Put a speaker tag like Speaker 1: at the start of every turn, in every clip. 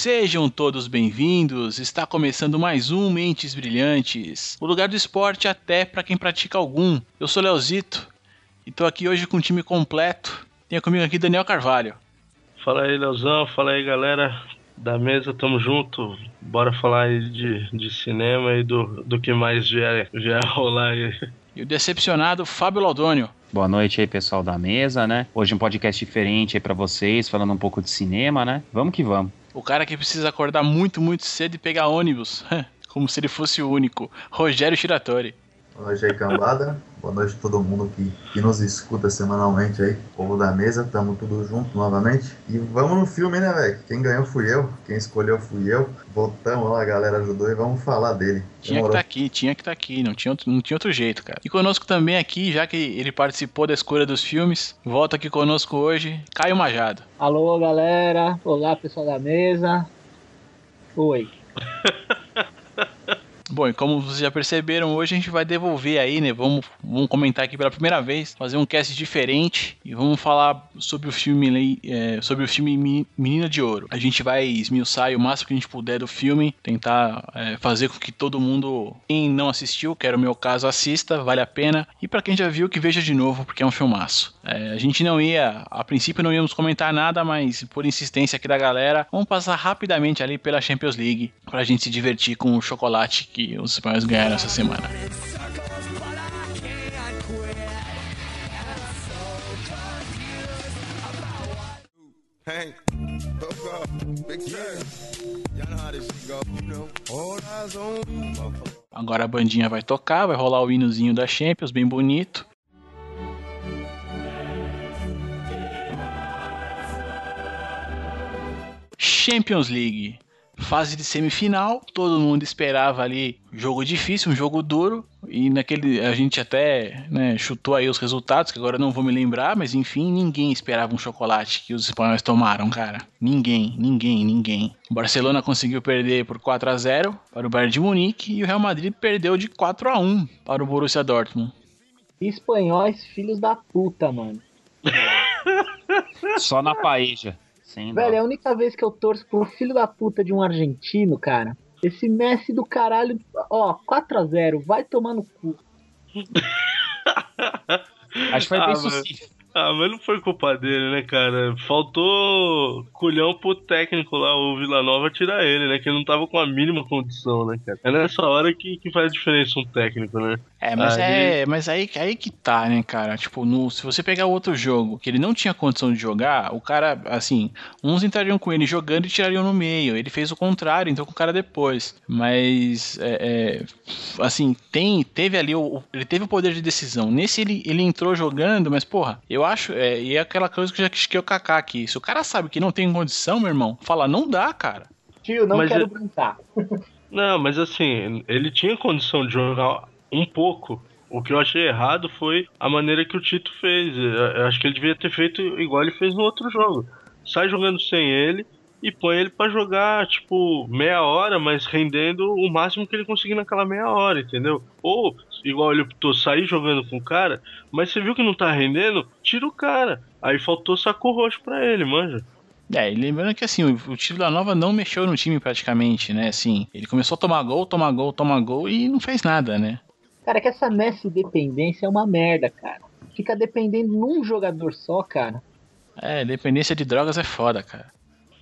Speaker 1: Sejam todos bem-vindos. Está começando mais um Mentes Brilhantes, o lugar do esporte até para quem pratica algum. Eu sou Leozito e tô aqui hoje com um time completo. Tenho comigo aqui Daniel Carvalho.
Speaker 2: Fala aí, Leozão. Fala aí, galera da mesa. Tamo junto. Bora falar aí de, de cinema e do, do que mais vier, vier rolar aí.
Speaker 1: E o decepcionado Fábio Laudônio.
Speaker 3: Boa noite aí, pessoal da mesa, né? Hoje um podcast diferente aí pra vocês, falando um pouco de cinema, né? Vamos que vamos.
Speaker 1: O cara que precisa acordar muito, muito cedo e pegar ônibus. Como se ele fosse o único. Rogério Shiratori.
Speaker 4: Boa noite aí, cambada. Boa noite a todo mundo que, que nos escuta semanalmente aí. Povo da mesa, tamo tudo junto novamente. E vamos no filme, né, velho? Quem ganhou fui eu, quem escolheu fui eu. Votamos lá, a galera ajudou e vamos falar dele.
Speaker 1: Tinha Demorou. que estar tá aqui, tinha que estar tá aqui, não tinha, outro, não tinha outro jeito, cara. E conosco também aqui, já que ele participou da escolha dos filmes, volta aqui conosco hoje, Caio Majado.
Speaker 5: Alô, galera. Olá, pessoal da mesa. Oi.
Speaker 1: Bom, e como vocês já perceberam, hoje a gente vai devolver aí, né? Vamos, vamos comentar aqui pela primeira vez, fazer um cast diferente e vamos falar sobre o filme, é, sobre o filme Menina de Ouro. A gente vai esmiuçar o máximo que a gente puder do filme, tentar é, fazer com que todo mundo, quem não assistiu, que era o meu caso, assista, vale a pena. E para quem já viu, que veja de novo, porque é um filmaço. É, a gente não ia, a princípio não íamos comentar nada, mas por insistência aqui da galera, vamos passar rapidamente ali pela Champions League pra gente se divertir com o chocolate que que os espanhóis ganharam essa semana. Agora a bandinha vai tocar, vai rolar o hinozinho da Champions, bem bonito. Champions League fase de semifinal, todo mundo esperava ali jogo difícil, um jogo duro, e naquele a gente até né, chutou aí os resultados, que agora não vou me lembrar, mas enfim, ninguém esperava um chocolate que os espanhóis tomaram, cara. Ninguém, ninguém, ninguém. O Barcelona conseguiu perder por 4 a 0 para o Bayern de Munique e o Real Madrid perdeu de 4 a 1 para o Borussia Dortmund.
Speaker 5: Espanhóis, filhos da puta, mano.
Speaker 3: Só na paeja. Sim,
Speaker 5: Velho, é a única vez que eu torço pro filho da puta de um argentino, cara. Esse Messi do caralho, ó, 4x0, vai tomar no cu.
Speaker 3: Acho que foi bem ah, sucinto.
Speaker 2: Ah, mas não foi culpa dele, né, cara? Faltou culhão pro técnico lá, o Vila Nova, tirar ele, né? Que ele não tava com a mínima condição, né, cara? É nessa hora que, que faz diferença um técnico, né?
Speaker 1: É, mas aí... é. Mas aí, aí que tá, né, cara? Tipo, no, se você pegar outro jogo que ele não tinha condição de jogar, o cara, assim, uns entrariam com ele jogando e tirariam no meio. Ele fez o contrário, então com o cara depois. Mas, é, é, assim, tem, teve ali, o, ele teve o poder de decisão. Nesse ele, ele entrou jogando, mas, porra, eu acho, é, e é aquela coisa que eu já quis que eu Kaká aqui. Se o cara sabe que não tem condição, meu irmão, fala, não dá, cara.
Speaker 5: Tio, não mas quero brincar.
Speaker 2: Não, mas assim, ele tinha condição de jogar um pouco. O que eu achei errado foi a maneira que o Tito fez. Eu acho que ele devia ter feito igual ele fez no outro jogo. Sai jogando sem ele e põe ele para jogar, tipo, meia hora, mas rendendo o máximo que ele conseguir naquela meia hora, entendeu? Ou, igual ele optou, sair jogando com o cara, mas você viu que não tá rendendo, tira o cara. Aí faltou saco roxo pra ele, manja.
Speaker 1: É, e lembrando que assim, o, time da Nova não mexeu no time praticamente, né? Assim, ele começou a tomar gol, tomar gol, tomar gol e não fez nada, né?
Speaker 5: Cara, que essa Messi dependência é uma merda, cara. Fica dependendo num jogador só, cara.
Speaker 1: É, dependência de drogas é foda, cara.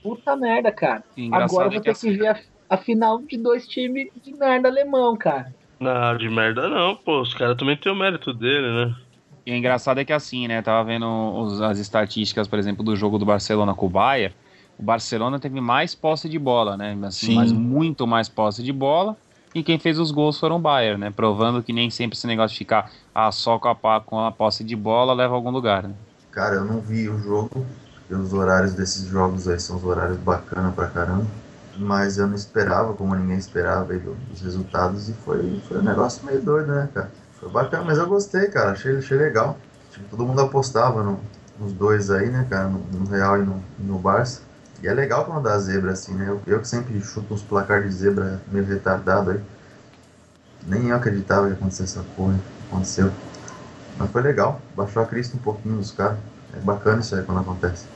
Speaker 5: Puta merda, cara. Agora eu vou ter que, que ver a, a, final de dois times de merda alemão, cara.
Speaker 2: Não, de merda não, pô. Os caras também têm o mérito dele, né?
Speaker 3: E o engraçado é que assim, né? Tava vendo os, as estatísticas, por exemplo, do jogo do Barcelona com o Bayern. O Barcelona teve mais posse de bola, né? Assim, mas muito mais posse de bola. E quem fez os gols foram o Bayern, né? Provando que nem sempre esse negócio de ficar ah, só com a, com a posse de bola leva a algum lugar, né?
Speaker 4: Cara, eu não vi o jogo, os horários desses jogos aí são os horários bacana pra caramba. Mas eu não esperava, como ninguém esperava, aí, os resultados. E foi, foi um negócio meio doido, né, cara? Foi bacana, mas eu gostei, cara. Achei, achei legal. Tipo, todo mundo apostava no, nos dois aí, né, cara? No, no Real e no, no Barça. E é legal quando dá zebra assim, né? Eu, eu que sempre chuto uns placar de zebra meio retardado aí. Nem eu acreditava que acontecesse essa porra. Aconteceu. Mas foi legal. Baixou a crista um pouquinho dos caras. É bacana isso aí quando acontece.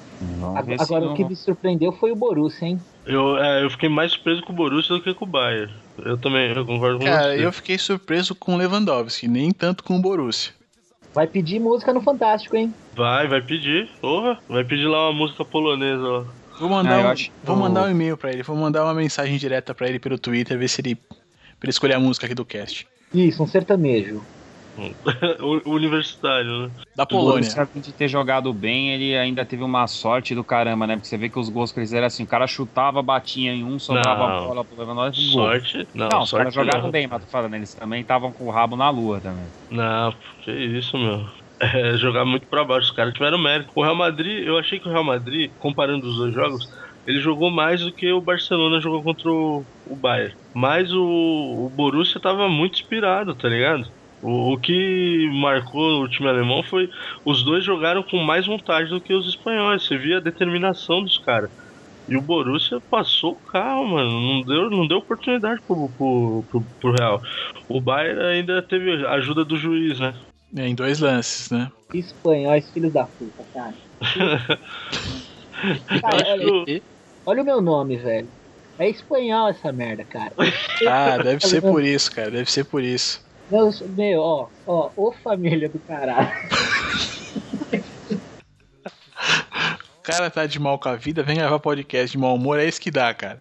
Speaker 5: Agora, o que me surpreendeu foi o Borussia, hein?
Speaker 2: Eu, é, eu fiquei mais surpreso com o Borussia do que com o Bayern. Eu também, eu concordo com
Speaker 1: Cara,
Speaker 2: você.
Speaker 1: eu fiquei surpreso com o Lewandowski, nem tanto com o Borussia.
Speaker 5: Vai pedir música no Fantástico, hein?
Speaker 2: Vai, vai pedir. Porra, vai pedir lá uma música polonesa, ó.
Speaker 1: Vou mandar,
Speaker 3: Ah,
Speaker 1: um,
Speaker 3: acho
Speaker 1: vou mandar um e-mail pra ele, vou mandar uma mensagem direta pra ele pelo Twitter, ver se ele. pra ele escolher a música aqui do cast.
Speaker 5: Isso, um sertanejo.
Speaker 2: O- Universitário, né?
Speaker 1: Da Polônia.
Speaker 3: Além de ter jogado bem, ele ainda teve uma sorte do caramba, né? Porque você vê que os gols que eles eram assim, o cara chutava, batia em um, sobrava
Speaker 2: Não.
Speaker 3: a bola pro Lewandowski.
Speaker 2: Sorte. Não,
Speaker 3: Não, os
Speaker 2: sorte
Speaker 3: caras jogaram
Speaker 2: não.
Speaker 3: bem, mas tô falando, eles também estavam com o rabo na lua também.
Speaker 2: Não, que isso, meu. É, jogar muito pra baixo. Os caras tiveram mérito. O Real Madrid, eu achei que o Real Madrid, comparando os dois jogos, ele jogou mais do que o Barcelona jogou contra o, o Bayern. Mas o, o Borussia tava muito inspirado, tá ligado? O, o que marcou o time alemão foi os dois jogaram com mais vontade do que os espanhóis. Você via a determinação dos caras. E o Borussia passou o carro, mano. Não deu, não deu oportunidade pro, pro, pro, pro Real. O Bayern ainda teve a ajuda do juiz, né?
Speaker 1: É, em dois lances, né?
Speaker 5: Espanhóis, filhos da puta, cara. Cara, olha,
Speaker 2: que
Speaker 5: olha o meu nome, velho. É espanhol essa merda, cara.
Speaker 1: Ah, deve ser por isso, cara, deve ser por isso.
Speaker 5: Meu, meu, ó, ó, ô família do caralho.
Speaker 1: O cara tá de mal com a vida, vem gravar podcast de mau humor, é isso que dá, cara.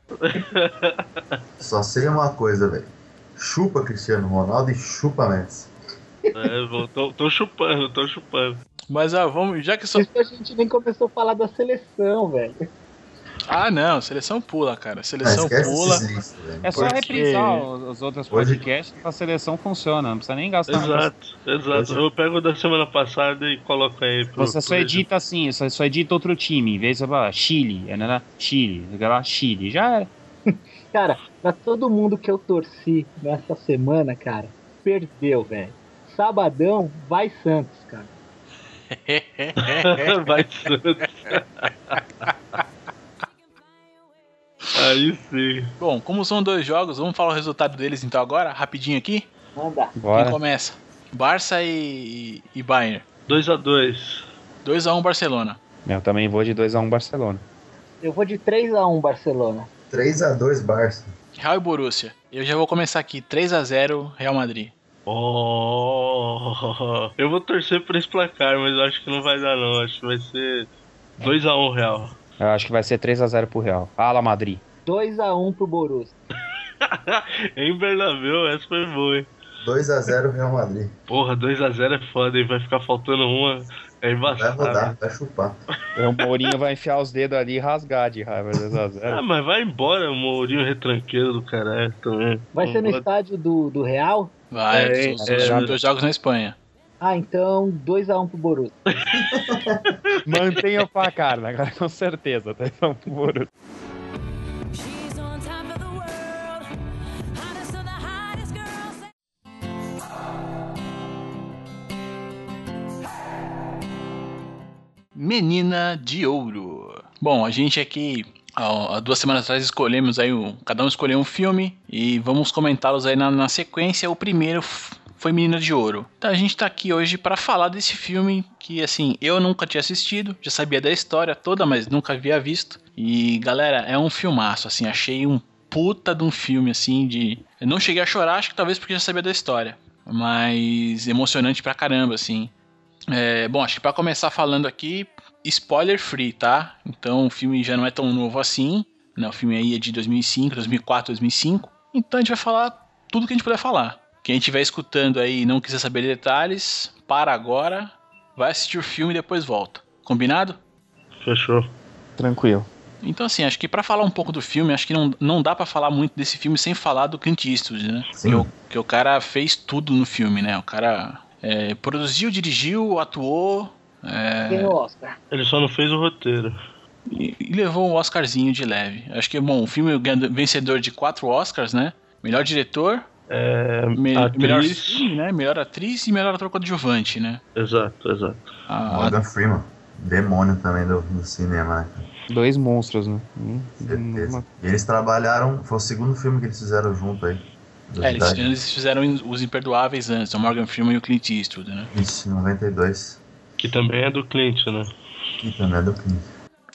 Speaker 4: Só sei uma coisa, velho. Chupa Cristiano Ronaldo e chupa Messi.
Speaker 2: É, vou- tô, tô chupando, tô chupando.
Speaker 1: Mas ah, vamos, já que só.
Speaker 5: Isso a gente nem começou a falar da seleção, velho.
Speaker 1: Ah, não, seleção pula, cara. Seleção
Speaker 4: esquece
Speaker 1: pula.
Speaker 3: É só
Speaker 1: Porque-
Speaker 3: reprisar os, os outros
Speaker 4: Hoje-
Speaker 3: podcasts que a seleção funciona, não precisa nem gastar.
Speaker 2: Exato, exato. Eu pego o da semana passada e coloco aí pro.
Speaker 3: Você só
Speaker 2: pro-
Speaker 3: edita assim, só, só edita outro time, em vez de você falar Chile, é, né? Chile, lá, Chile, já era.
Speaker 5: Cara, pra todo mundo que eu torci nessa semana, cara, perdeu, velho. Sabadão, vai Santos, cara.
Speaker 2: Vai Santos. Aí sim.
Speaker 1: Bom, como são dois jogos, vamos falar o resultado deles então agora, rapidinho aqui.
Speaker 5: Manda.
Speaker 1: Quem
Speaker 3: Bora.
Speaker 1: começa? Barça e, e Bayern.
Speaker 2: 2x2.
Speaker 1: 2x1 Barcelona.
Speaker 3: Eu também vou de 2x1 Barcelona.
Speaker 5: Eu vou de 3x1 Barcelona.
Speaker 4: 3x2 Barça.
Speaker 1: Real e Borussia. Eu já vou começar aqui. 3x0 Real Madrid.
Speaker 2: Oh, eu vou torcer por esse placar, mas eu acho que não vai dar não. Acho que vai ser 2x1 Real.
Speaker 3: Eu acho que vai ser 3x0 pro Real. Fala, Madrid.
Speaker 5: 2x1 pro Borussia.
Speaker 2: em Bernabéu, essa foi boa, hein?
Speaker 4: 2x0 Real Madrid.
Speaker 2: Porra, 2x0 é foda, hein? Vai ficar faltando uma. É
Speaker 4: Vai
Speaker 2: embaçado.
Speaker 4: rodar, vai chupar.
Speaker 3: O Mourinho vai enfiar os dedos ali e rasgar de raiva 2x0.
Speaker 2: Ah, mas vai embora, o Mourinho retranqueiro do caralho também.
Speaker 5: Vai ser no estádio do, do Real?
Speaker 1: Vai,
Speaker 2: É,
Speaker 1: os,
Speaker 2: é,
Speaker 1: os
Speaker 2: é.
Speaker 1: dois jogos na Espanha.
Speaker 5: Ah, então 2x1 pro Borussia.
Speaker 3: Mantenha o placar, né? Agora com certeza. 2x1 pro Borussia.
Speaker 1: Menina de Ouro. Bom, a gente aqui há há duas semanas atrás escolhemos aí, um, cada um escolheu um filme e vamos comentá-los aí na, na sequência. O primeiro foi Menina de Ouro. Então a gente tá aqui hoje para falar desse filme que assim, eu nunca tinha assistido, já sabia da história toda, mas nunca havia visto. E galera, é um filmaço, assim, achei um puta de um filme assim de eu não cheguei a chorar, acho que talvez porque já sabia da história, mas emocionante pra caramba assim. É, bom, acho que para começar falando aqui, spoiler free, tá? Então o filme já não é tão novo assim, né? O filme aí é de 2005, 2004, 2005. Então a gente vai falar tudo que a gente puder falar. Quem estiver escutando aí e não quiser saber detalhes, para agora, vai assistir o filme e depois volta. Combinado?
Speaker 2: Fechou.
Speaker 3: Tranquilo.
Speaker 1: Então assim, acho que para falar um pouco do filme, acho que não, não dá para falar muito desse filme sem falar do Clint Eastwood, né?
Speaker 4: Sim.
Speaker 1: Que, o, que o cara fez tudo no filme, né? O cara é, produziu, dirigiu, atuou, é,
Speaker 5: Tem o Oscar.
Speaker 2: Ele só não fez o roteiro.
Speaker 1: e, e levou um Oscarzinho de leve. Acho que bom, o filme ganha- vencedor de quatro Oscars, né? Melhor diretor,
Speaker 2: É.
Speaker 1: me-
Speaker 2: atriz.
Speaker 1: melhor filme, né? Melhor atriz e melhor ator coadjuvante, né?
Speaker 2: Exato, exato.
Speaker 1: A-
Speaker 4: Morgan Freeman. Demônio também do, do cinema, né?
Speaker 3: Dois monstros, né? Hum,
Speaker 4: Certeza.
Speaker 3: uma-
Speaker 4: E eles trabalharam, foi o segundo filme que eles fizeram junto aí.
Speaker 1: é, eles, eles fizeram os Imperdoáveis antes, o Morgan Freeman e o Clint Eastwood, né?
Speaker 4: Isso, em 92.
Speaker 2: Que também é do Clint, né?
Speaker 4: E também é do Clint.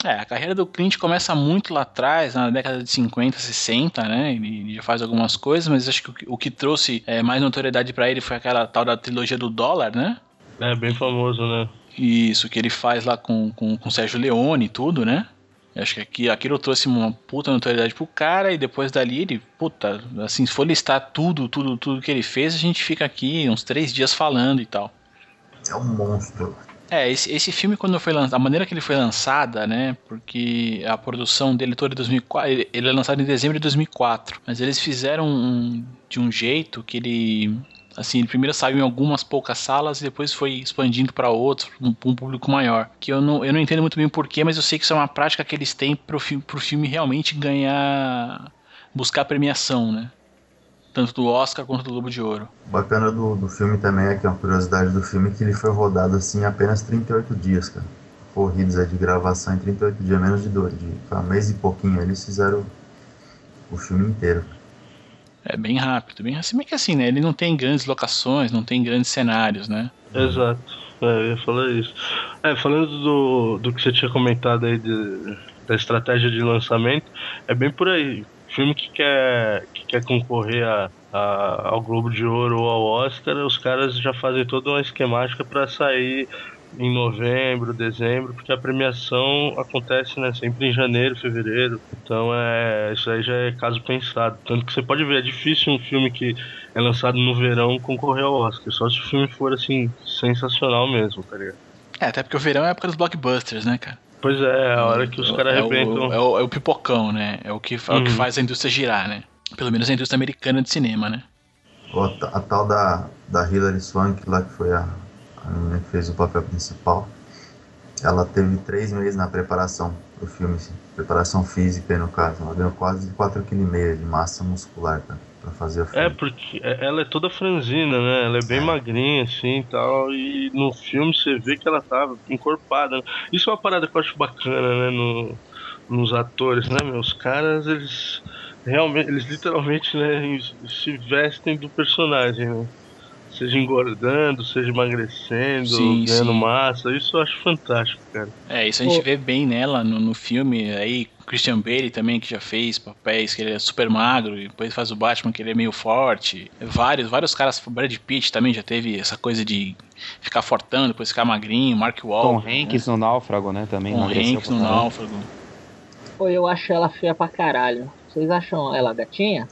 Speaker 1: É, a carreira do Clint começa muito lá atrás, na década de 50, 60, né? Ele, ele já faz algumas coisas, mas acho que o que, o que trouxe é, mais notoriedade pra ele foi aquela tal da trilogia do dólar, né?
Speaker 2: É bem famoso, né?
Speaker 1: Isso, que ele faz lá com, com, com o Sérgio Leone e tudo, né? Acho que aqui, aquilo trouxe uma puta notoriedade pro cara e depois dali ele, puta, assim, se for listar tudo, tudo, tudo que ele fez, a gente fica aqui uns três dias falando e tal.
Speaker 4: É um monstro.
Speaker 1: É, esse, esse filme quando foi lançado, a maneira que ele foi lançada, né, porque a produção dele toda em 2004, ele, é lançado em dezembro de 2004, mas eles fizeram um- de um jeito que ele, assim, ele primeiro saiu em algumas poucas salas e depois foi expandindo para outros, um, um público maior, que eu não, eu não entendo muito bem porquê, mas eu sei que isso é uma prática que eles têm pro, pro filme realmente ganhar, buscar premiação, né, tanto do Oscar quanto do Globo de Ouro.
Speaker 4: Bacana do, do filme também é que é uma curiosidade do filme que ele foi rodado assim em apenas 38 dias, cara. Corridos aí de gravação em 38 dias, menos de dois, de foi um mês e pouquinho. Eles fizeram o filme inteiro.
Speaker 1: É bem rápido, bem assim, que assim, né? Ele não tem grandes locações, não tem grandes cenários, né?
Speaker 2: Exato. É, eu ia falar isso. É, falando do, do que você tinha comentado aí de, da estratégia de lançamento, é bem por aí. Filme que quer, que quer concorrer a, a- ao Globo de Ouro ou ao Oscar, os caras já fazem toda uma esquemática para sair em novembro, dezembro, porque a premiação acontece né, sempre em janeiro, fevereiro. Então é isso aí já é caso pensado. Tanto que você pode ver, é difícil um filme que é lançado no verão concorrer ao Oscar. Só se o filme for assim, sensacional mesmo, tá ligado?
Speaker 1: É, até porque o verão é a época dos blockbusters, né, cara?
Speaker 2: Pois é, é a hora que os caras
Speaker 1: é,
Speaker 2: arrebentam.
Speaker 1: o, é, o, é o pipocão, né? É o, que, é o que
Speaker 2: Uhum.
Speaker 1: faz a indústria girar, né? Pelo menos a indústria americana de cinema, né?
Speaker 4: A, a tal da, da Hilary Swank, lá que foi a, a menina que fez o papel principal, ela teve três meses na preparação do filme, assim, preparação física aí no caso. Ela ganhou quase 4,5 kg de massa muscular cara, pra fazer filme.
Speaker 2: É, porque ela é toda franzina, né? Ela é bem magrinha, assim e tal. E no filme você vê que ela tá encorpada. né? Isso é uma parada que eu acho bacana, né? No, nos atores, né, meu? Os caras, eles realmente, eles literalmente, né, se vestem do personagem, né? Seja engordando, seja emagrecendo,
Speaker 1: Sim,
Speaker 2: ganhando
Speaker 1: sim.
Speaker 2: massa. Isso eu acho fantástico, cara.
Speaker 1: É, isso a gente
Speaker 5: Pô.
Speaker 1: vê bem nela no, no filme. Aí, Christian Bale também, que já fez papéis que ele é super magro, e depois faz o Batman que ele é meio forte. Vários, vários caras, Brad Pitt também já teve essa coisa de ficar fortão, depois ficar magrinho, Mark
Speaker 3: Tom
Speaker 1: Wahlberg.
Speaker 3: Hanks no Náufrago, né? Também
Speaker 1: Tom Hanks no. Náufrago.
Speaker 5: Pô, eu acho ela feia pra caralho. Vocês acham ela gatinha?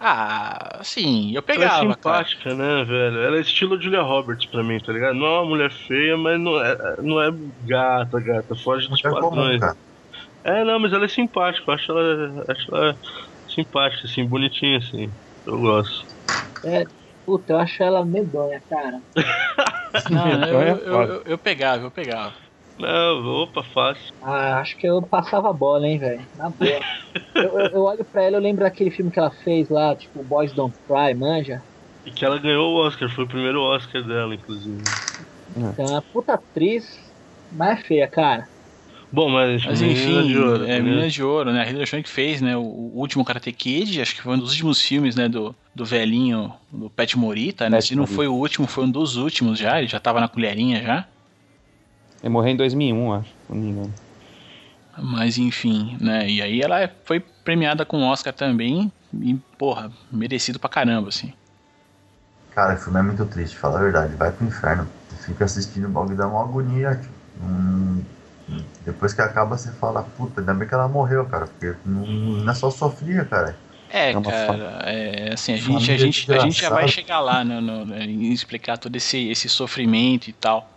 Speaker 1: Ah, sim, eu
Speaker 2: Ela é
Speaker 1: pegava, cara.
Speaker 2: simpática, né, velho? Ela é estilo Julia Roberts pra mim, tá ligado? Não é uma mulher feia, mas não é, não é gata, gata. Foge dos
Speaker 4: é comum,
Speaker 2: padrões. É, não, mas ela é simpática. Eu acho ela, acho ela simpática, assim, bonitinha, assim. Eu gosto.
Speaker 5: É, puta, eu acho ela medonha, cara.
Speaker 1: Não, eu,
Speaker 3: é
Speaker 1: eu,
Speaker 3: foda.
Speaker 1: eu, eu pegava, eu pegava.
Speaker 2: Não, opa, fácil.
Speaker 5: Ah, acho que eu passava a bola, hein, velho. Na boa. eu, eu, eu olho pra ela, eu lembro daquele filme que ela fez lá, tipo Boys Don't Cry, manja?
Speaker 2: E que ela ganhou o Oscar, foi o primeiro Oscar dela, inclusive.
Speaker 5: Então, é uma puta atriz, mas é feia, cara.
Speaker 2: Bom, mas,
Speaker 1: Mas enfim,
Speaker 2: de ouro,
Speaker 1: é
Speaker 2: né?
Speaker 1: Menina de Ouro, né? A Hilary Swank fez, né? O, o último Karate Kid, acho que foi um dos últimos filmes, né? Do, do velhinho, do Pet Morita, né?
Speaker 3: Pat
Speaker 1: Se não foi o último, foi um dos últimos já. Ele já tava na colherinha já.
Speaker 3: Ele morreu em 2001, acho, se não me engano.
Speaker 1: Mas enfim, né? E aí ela foi premiada com o Oscar também. E, porra, merecido pra caramba, assim.
Speaker 4: Cara, o filme é muito triste, fala a verdade. Vai pro inferno. Você fica assistindo o bagulho e dá uma agonia. Tipo, hum, depois que acaba, você fala, puta, ainda bem que ela morreu, cara. Porque não, não é só sofria, cara.
Speaker 1: É,
Speaker 3: É
Speaker 1: cara, é assim, a gente, a gente, a gente já vai chegar lá no, no- no- em explicar todo esse, esse sofrimento e tal.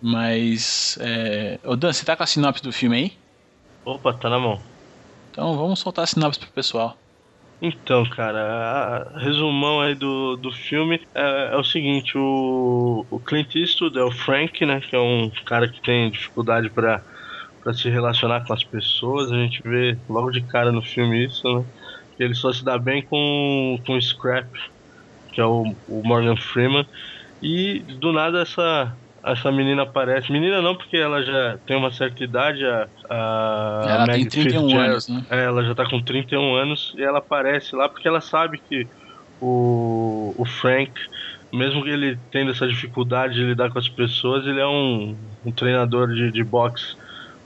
Speaker 1: Mas, é... Ô Dan, você tá com a sinopse do filme aí?
Speaker 2: Opa, tá na mão.
Speaker 1: Então vamos soltar a sinopse pro pessoal.
Speaker 2: Então, cara, resumão aí do, do filme é, é o seguinte, o, o Clint Eastwood é o Frank, né, que é um cara que tem dificuldade pra pra se relacionar com as pessoas, a gente vê logo de cara no filme isso, né, que ele só se dá bem com, com o Scrap, que é o, o Morgan Freeman, e do nada essa, essa menina aparece, menina não, porque ela já tem uma certa idade, a, a
Speaker 1: Ela tem
Speaker 2: Meg
Speaker 1: 31
Speaker 2: Fitzgerald.
Speaker 1: anos, né?
Speaker 2: É, ela já tá com 31 anos e ela aparece lá porque ela sabe que o, o Frank, mesmo que ele tendo essa dificuldade de lidar com as pessoas, ele é um, um treinador de, de boxe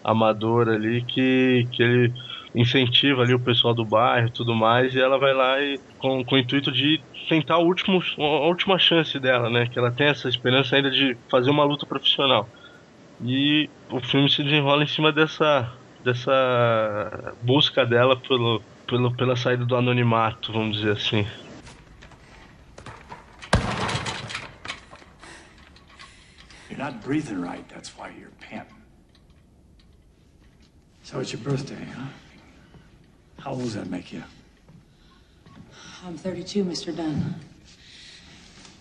Speaker 2: amador ali que, que ele incentiva ali o pessoal do bairro e tudo mais, e ela vai lá e com, com o intuito de tentar a última chance dela, né? Que ela tem essa esperança ainda de fazer uma luta profissional. E o filme se desenrola em cima dessa, dessa busca dela pelo, pelo, pela saída do anonimato, vamos dizer assim.
Speaker 6: You're not breathing right, that's why you're panting. So it's your birthday, huh? How old does that make you?
Speaker 7: I'm 32, Mr. Dunn.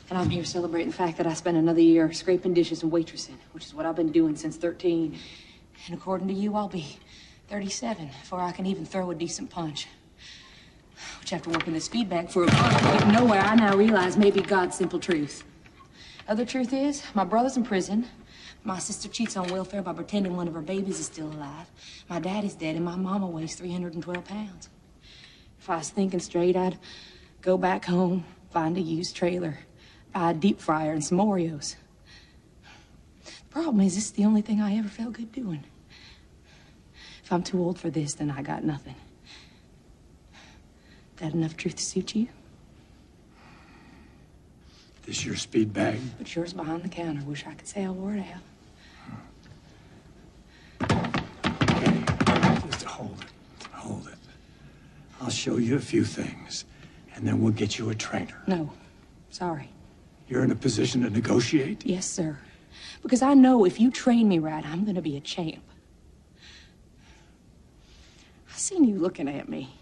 Speaker 7: And I'm here celebrating the fact that I spent another year scraping dishes and waitressing, which is what I've been doing since 13. And according to you, I'll be 37 before I can even throw a decent punch. Which, after working this feedback for a month, nowhere, I now realize may be God's simple truth. Other truth is, my brother's in prison. My sister cheats on welfare by pretending one of her babies is still alive. My daddy's dead, and my mama weighs 312 pounds. If I was thinking straight, I'd go back home, find a used trailer, buy a deep fryer and some Oreos. The problem is, this is the only thing I ever felt good doing. If I'm too old for this, then I got nothing. That enough truth to suit you?
Speaker 6: This your speed bag?
Speaker 7: But yours behind the counter. Wish I could say I wore it out.
Speaker 6: Just hold it. Hold it. I'll show you a few things, and then we'll get you a trainer.
Speaker 7: No, sorry.
Speaker 6: You're in a position to negotiate?
Speaker 7: Yes, sir. Because I know if you train me right, I'm gonna be a champ. I seen you looking at me.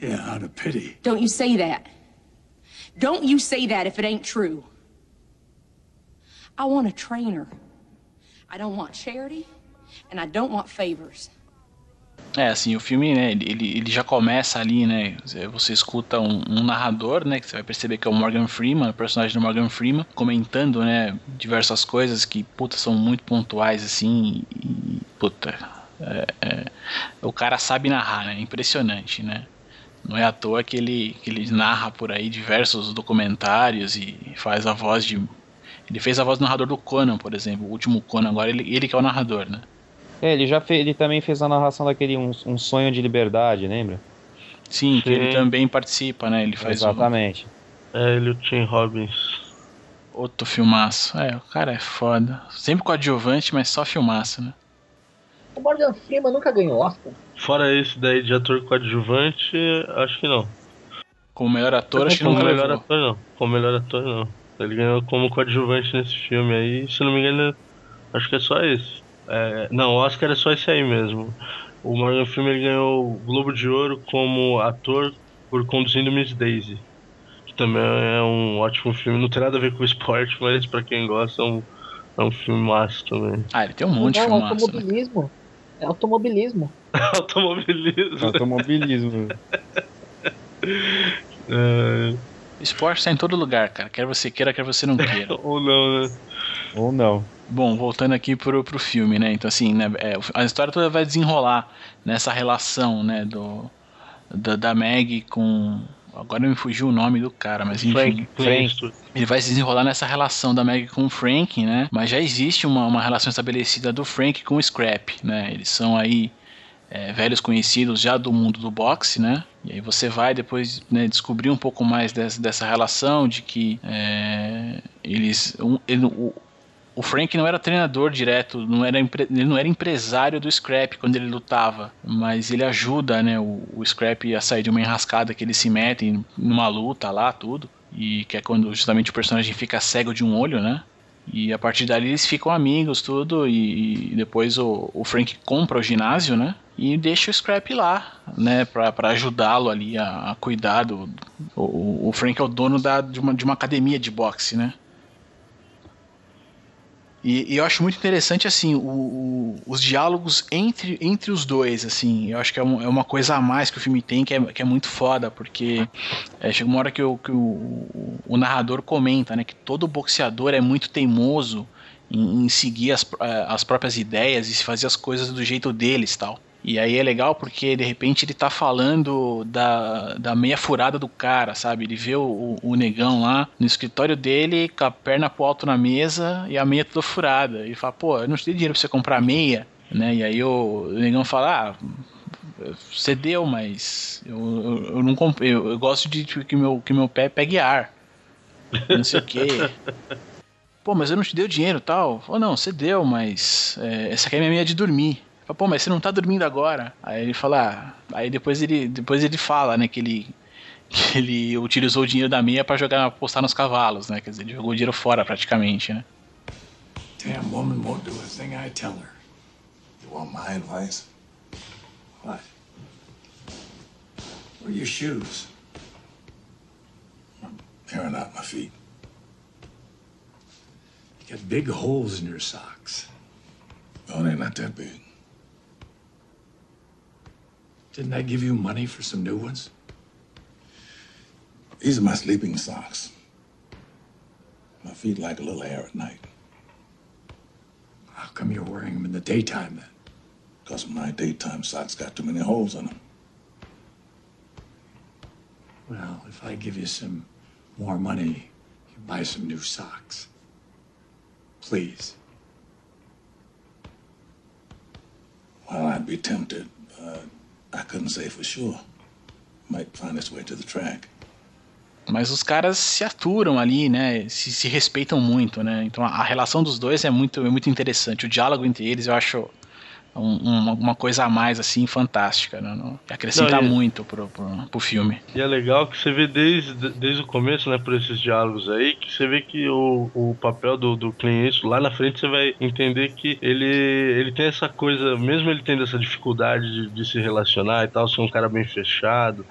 Speaker 6: Yeah, out of pity.
Speaker 7: Don't you say that. Don't you say that if it ain't true. I want a trainer. I don't want charity, and I don't want favors.
Speaker 1: É, assim, o filme, né, ele, ele- já começa ali, né, você- escuta um, um narrador, né, que você vai perceber que é o Morgan Freeman, o personagem do Morgan Freeman, comentando, né, diversas coisas que, puta, são muito pontuais, assim, e, puta, é- é, o cara sabe narrar, né, impressionante, né. Não é à toa que ele, que ele narra por aí diversos documentários e faz a voz de... Ele fez a voz do narrador do Conan, por exemplo, o último Conan, agora ele, ele que é o narrador, né.
Speaker 3: É, ele já fez, ele também fez a narração daquele um, um sonho de liberdade, lembra?
Speaker 1: Sim, que ele
Speaker 2: Sim.
Speaker 1: também participa, né, ele faz o-
Speaker 3: Exatamente.
Speaker 2: É ele e o Tim Robbins.
Speaker 1: Outro filmaço. É, o cara é foda. Sempre coadjuvante, mas só filmaço, né?
Speaker 5: O Morgan Freeman nunca ganhou Oscar.
Speaker 2: Fora esse daí de ator coadjuvante, acho que não.
Speaker 1: Como melhor ator, acho que nunca
Speaker 2: melhor
Speaker 1: levou.
Speaker 2: ator não. Como melhor ator não. Ele ganhou como coadjuvante nesse filme aí, se não me engano, acho que é só esse. É, não, o Oscar é só esse aí mesmo. O Morgan Freeman ele ganhou o Globo de Ouro como ator por Conduzindo Miss Daisy. Que também é um ótimo filme. Não tem nada a ver com esporte, mas pra quem gosta é um, é um filme massa também.
Speaker 1: Ah, ele tem um monte de
Speaker 5: Não,
Speaker 1: filmaço, né?
Speaker 5: automobilismo. É automobilismo.
Speaker 2: Automobilismo.
Speaker 3: Automobilismo.
Speaker 2: É,
Speaker 1: Esporte tá em todo lugar, cara. Quer você queira, quer você não queira.
Speaker 2: ou não, né?
Speaker 3: Ou não.
Speaker 1: Bom, voltando aqui pro, pro filme, né? Então, assim, né, é, a história toda vai desenrolar nessa relação, né? Do, da, da Meg com. Agora me fugiu o nome do cara, mas enfim.
Speaker 2: Frank,
Speaker 3: Frank.
Speaker 2: Frank.
Speaker 1: Ele vai se desenrolar nessa relação da Meg com o Frank, né? Mas já existe uma, uma relação estabelecida do Frank com o Scrap, né? Eles são aí é, velhos conhecidos já do mundo do boxe, né? E aí você vai depois né, descobrir um pouco mais dessa, dessa relação de que é, eles. Um, ele- o, o Frank não era treinador direto, não era, ele não era empresário do Scrap quando ele lutava, mas ele ajuda né, o, o Scrap a sair de uma enrascada que eles se metem numa luta lá, tudo. E que é quando justamente o personagem fica cego de um olho, né? E a partir dali eles ficam amigos, tudo. E, e depois o, o Frank compra o ginásio, né? E deixa o Scrap lá, né? Pra, pra ajudá-lo ali a, a cuidar do. O, o Frank é o dono da, de, uma, de uma academia de boxe, né? E, e eu acho muito interessante, assim, o- o- os diálogos entre, entre os dois, assim. Eu acho que é, um- é uma coisa a mais que o filme tem, que é, que é muito foda, porque é, chega uma hora que, o, que o, o narrador comenta, né, que todo boxeador é muito teimoso em, em seguir as, eh, as próprias ideias e fazer as coisas do jeito deles tal. E aí é legal porque de repente ele tá falando da, da meia furada do cara, sabe? Ele vê o, o, negão lá no escritório dele com a perna pro alto na mesa e a meia toda furada. Ele fala, pô, eu não te dei dinheiro pra você comprar meia. né? E aí o, o negão fala, ah, cedeu, mas eu, eu, eu não comprei, eu, eu gosto de tipo, que meu, que meu pé pegue ar. Não sei o quê. Pô, mas eu não te dei o dinheiro tal. Ou não, você deu, mas é, essa aqui é minha meia de dormir. Fala, Pô, mas você não tá dormindo agora. Aí ele fala, ah, aí depois ele, depois ele fala, né, que ele, que ele utilizou o dinheiro da meia pra jogar, apostar nos cavalos, né? Quer dizer, ele jogou o dinheiro fora praticamente, né?
Speaker 6: Damn woman won't do a thing I tell her. You want my advice? What? Where are your shoes? Are not my feet. You got big holes in your socks. Oh, they're not that big. Didn't I give you money for some new ones? These are my sleeping socks. My feet like a little air at night. How come you're wearing them in the daytime then? Because my daytime socks got too many holes in them. Well, if I give you some more money, you buy some new socks. Please. Well, I'd be tempted, but I couldn't say for sure. Might find its way to the track.
Speaker 1: Mas os caras se aturam ali, né? Se, se respeitam muito, né? Então a, a relação dos dois é muito, é muito interessante. O diálogo entre eles eu acho um- uma, uma coisa a mais, assim, fantástica. Né? Não- Acrescenta
Speaker 2: Não, e-
Speaker 1: muito pro, pro, pro filme.
Speaker 2: E é legal que você vê desde, desde o começo, né, por esses diálogos aí, que você vê que o, o papel do, do Clint Eastwood, lá na frente você vai entender que ele, ele tem essa coisa, mesmo ele tendo essa dificuldade de, de se relacionar e tal, ser um cara bem fechado,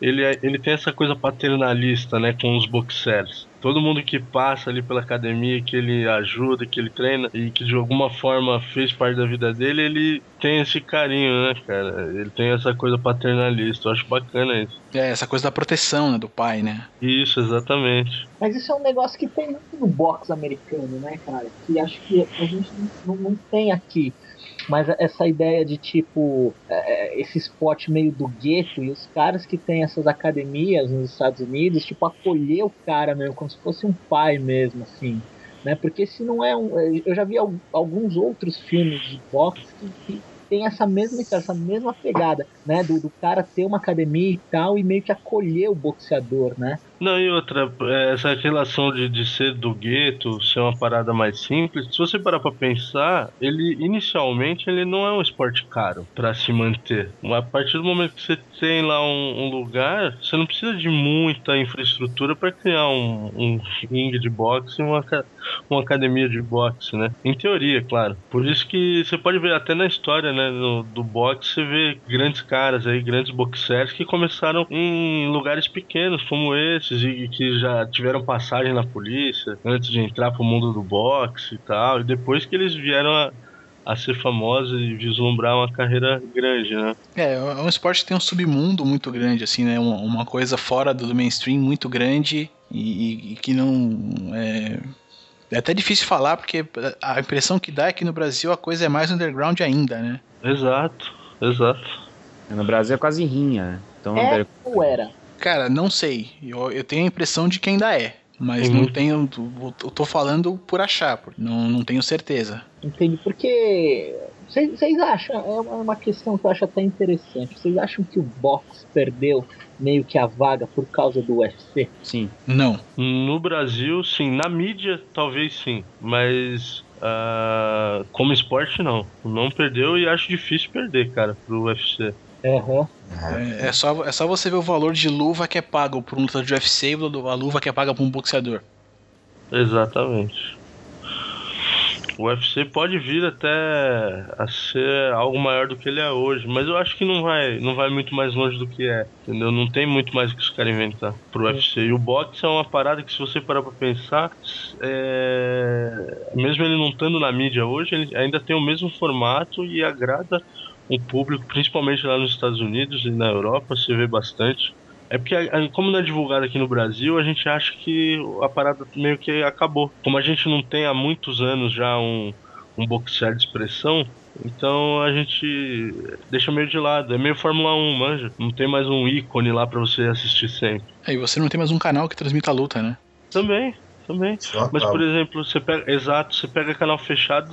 Speaker 2: ele, é- ele tem essa coisa paternalista, né, com os boxers. Todo mundo que passa ali pela academia, que ele ajuda, que ele treina e que de alguma forma fez parte da vida dele, ele tem esse carinho, né, cara? Ele tem essa coisa paternalista. Eu acho bacana isso.
Speaker 1: É, essa coisa da proteção né, do pai, né?
Speaker 2: Isso, exatamente.
Speaker 5: Mas isso é um negócio que tem muito no box americano, né, cara? Que acho que a gente não, não tem aqui. Mas essa ideia de tipo, é, esse esporte meio do gueto e os caras que têm essas academias nos Estados Unidos, tipo, acolher o cara mesmo, como se fosse um pai mesmo, assim. Né? Porque se não é um. Eu já vi al- alguns outros filmes de boxe que, que tem essa mesma, essa mesma pegada, né? Do, do cara ter uma academia e tal, e meio que acolher o boxeador, né?
Speaker 2: Não, e outra, é, essa relação de, de ser do gueto, ser uma parada mais simples, se você parar pra pensar, ele inicialmente ele não é um esporte caro pra se manter. A partir do momento que você tem lá um, um lugar, você não precisa de muita infraestrutura pra criar um, um ringue de boxe e uma, uma academia de boxe, né? Em teoria, claro. Por isso que você pode ver até na história, né, no- do boxe, você vê grandes caras aí, grandes boxers que começaram em lugares pequenos como e que já tiveram passagem na polícia antes de entrar pro mundo do boxe e tal, e depois que eles vieram a, a ser famosos e vislumbrar uma carreira grande, né?
Speaker 1: É, é um esporte que tem um submundo muito grande, assim, né? Uma, uma coisa fora do mainstream muito grande e, e- e que não. É, é até difícil falar, porque a impressão que dá é que no Brasil a coisa é mais underground ainda, né?
Speaker 2: Exato, exato.
Speaker 3: No Brasil é quase rinha, né? Então,
Speaker 5: É ou era?
Speaker 1: Cara, não sei. Eu, eu tenho a impressão de que ainda é. Mas
Speaker 2: Uhum.
Speaker 1: não tenho. Eu tô falando por achar, porque não, não tenho certeza.
Speaker 5: Entende? Porque vocês acham, é uma uma questão que eu acho até interessante. Vocês acham que o box perdeu meio que a vaga por causa do UFC?
Speaker 3: sim.
Speaker 1: Não.
Speaker 2: No Brasil, sim. Na mídia, talvez sim. Mas ah, como esporte, não. Não perdeu e acho difícil perder, cara, pro UFC.
Speaker 5: Aham.
Speaker 1: É, é só, é só você ver o valor de luva que é pago por um lutador de UFC e a luva que é paga por um boxeador.
Speaker 2: Exatamente. O UFC pode vir até a ser algo maior do que ele é hoje, mas eu acho que não vai, não vai muito mais longe do que é, entendeu? Não tem muito mais o que os caras inventar pro UFC. E o boxe é uma parada que se você parar pra pensar, é... mesmo ele não estando na mídia hoje, ele ainda tem o mesmo formato e agrada o público, principalmente lá nos Estados Unidos e na Europa, você vê bastante. É porque, a- como não é divulgado aqui no Brasil, a gente acha que a parada meio que acabou. Como a gente não tem há muitos anos já um, um boxer de expressão, então a gente deixa meio de lado. É meio Fórmula 1, manja. Não tem mais um ícone lá pra você assistir sempre.
Speaker 1: Aí você não tem mais um canal que transmita a luta, né?
Speaker 2: Também, também.
Speaker 4: Só
Speaker 2: Mas, por exemplo, você pega. Exato, você pega canal fechado,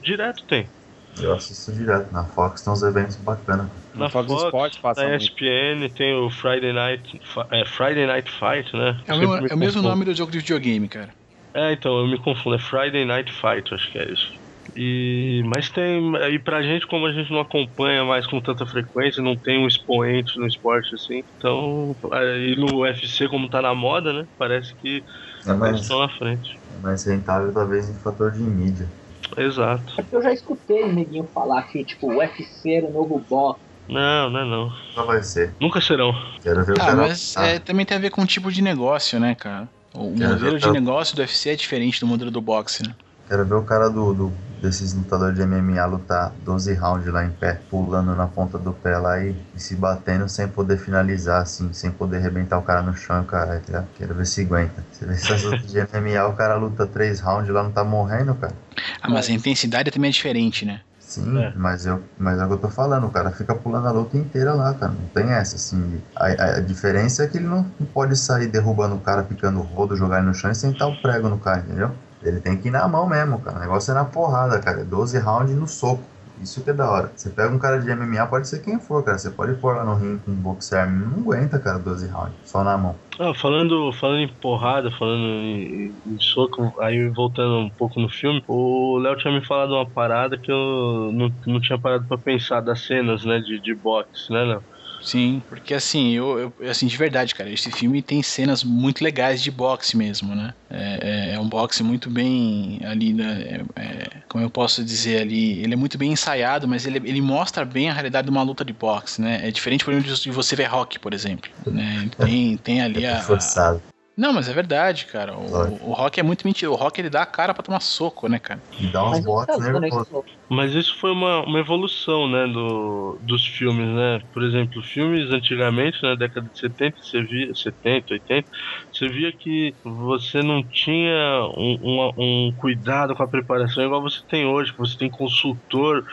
Speaker 2: direto tem.
Speaker 4: Eu assisto direto. Na Fox tem uns eventos bacanas.
Speaker 2: Na
Speaker 3: Fox
Speaker 2: Fox,
Speaker 3: Sports passa
Speaker 2: na
Speaker 3: muito.
Speaker 2: ESPN tem o Friday Night, é, Friday Night Fight, né?
Speaker 1: É o, mesmo,
Speaker 2: me
Speaker 1: é o mesmo nome do jogo de videogame, cara.
Speaker 2: É, então, eu me confundo, é Friday Night Fight, acho que é isso. E, mas tem, e pra gente, como a gente não acompanha mais com tanta frequência, não tem um expoente no esporte assim, então, aí no UFC, como tá na moda, né, parece que
Speaker 4: É
Speaker 2: eles
Speaker 4: mais,
Speaker 2: estão na frente.
Speaker 4: é mais rentável, talvez, em fator de mídia.
Speaker 2: Exato.
Speaker 5: É porque eu já escutei neguinho falar que, tipo, o UFC era o novo box.
Speaker 2: Não, não é não.
Speaker 4: Só vai ser.
Speaker 2: Nunca serão.
Speaker 4: Quero ver o
Speaker 1: Ah, mas
Speaker 4: Ah,
Speaker 1: é, também tem a ver com o tipo de negócio, né, cara? O
Speaker 4: Quero
Speaker 1: modelo
Speaker 4: ver
Speaker 1: de
Speaker 4: o-
Speaker 1: negócio do UFC é diferente do modelo do boxe, né?
Speaker 4: Quero ver o cara do, do- desses lutadores de MMA lutar 12 rounds lá em pé, pulando na ponta do pé lá e, e se batendo sem poder finalizar, assim, sem poder arrebentar o cara no chão, e o cara. tá? Quero ver se aguenta. Você vê essas lutas de MMA, o cara luta 3 rounds lá, não tá morrendo, cara.
Speaker 1: Ah, mas a intensidade também é diferente, né?
Speaker 4: Sim,
Speaker 2: É.
Speaker 4: mas, eu, mas é o que eu tô falando, o cara fica pulando a luta inteira lá, cara. Não tem essa, assim. A, a- a diferença é que ele não, não pode sair derrubando o cara, picando o rodo, jogar ele no chão e sentar o prego no cara, entendeu? Ele tem que ir na mão mesmo, cara. O negócio é na porrada, cara. É 12 rounds no soco. Isso que é da hora. Você pega um cara de MMA, pode ser quem for, cara. Você pode pôr lá no ringue com um boxer, não aguenta, cara, 12 rounds. Só na mão.
Speaker 2: Ah, falando, falando em porrada, falando em, em soco, aí voltando um pouco no filme, o Léo tinha me falado uma parada que eu não, não tinha parado pra pensar das cenas, né, de, de boxe, né, Léo?
Speaker 1: Sim, porque assim, eu, eu- assim, de verdade, cara, esse filme tem cenas muito legais de boxe mesmo, né? É, é- é um boxe muito bem ali, né? é- é, como eu posso dizer ali, ele é muito bem ensaiado, mas ele, ele mostra bem a realidade de uma luta de boxe, né? É diferente, por exemplo, de você ver rock, por exemplo, né? Tem, tem ali
Speaker 4: É
Speaker 1: a,
Speaker 4: forçado.
Speaker 1: Não, mas é verdade, cara. O, o Rock é muito mentira. O Rock ele dá a cara pra tomar soco, né, cara?
Speaker 4: E dá uns
Speaker 5: Mas não
Speaker 4: botes
Speaker 5: usando
Speaker 4: nervosos.
Speaker 5: isso.
Speaker 2: Mas isso foi uma, uma evolução, né, do, dos filmes, né? Por exemplo, filmes antigamente, na década de 70, você via, 70, 80, você via que você não tinha um, um, um cuidado com a preparação igual você tem hoje, que você tem consultor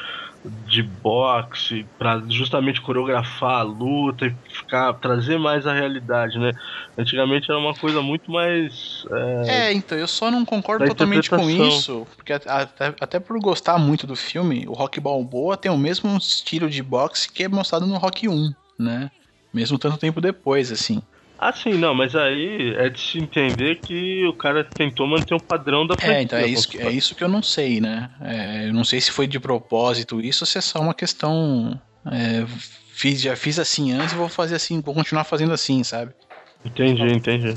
Speaker 2: de boxe para justamente coreografar a luta e ficar trazer mais a realidade, né? Antigamente era uma coisa muito mais é,
Speaker 1: É, então, eu só não concordo totalmente com isso, porque até, até por gostar muito do filme, o Rock Balboa tem o mesmo estilo de boxe que é mostrado no Rock 1, né? Mesmo tanto tempo depois, assim.
Speaker 2: Ah, sim, não, mas aí é de se entender que o cara tentou manter um padrão da franquia.
Speaker 1: É, então é isso, que- é isso que eu não sei, né? É, eu não sei se foi de propósito isso ou se é só uma questão. é, fiz, já fiz assim antes e vou fazer assim, vou continuar fazendo assim, sabe?
Speaker 2: Entendi, entendi.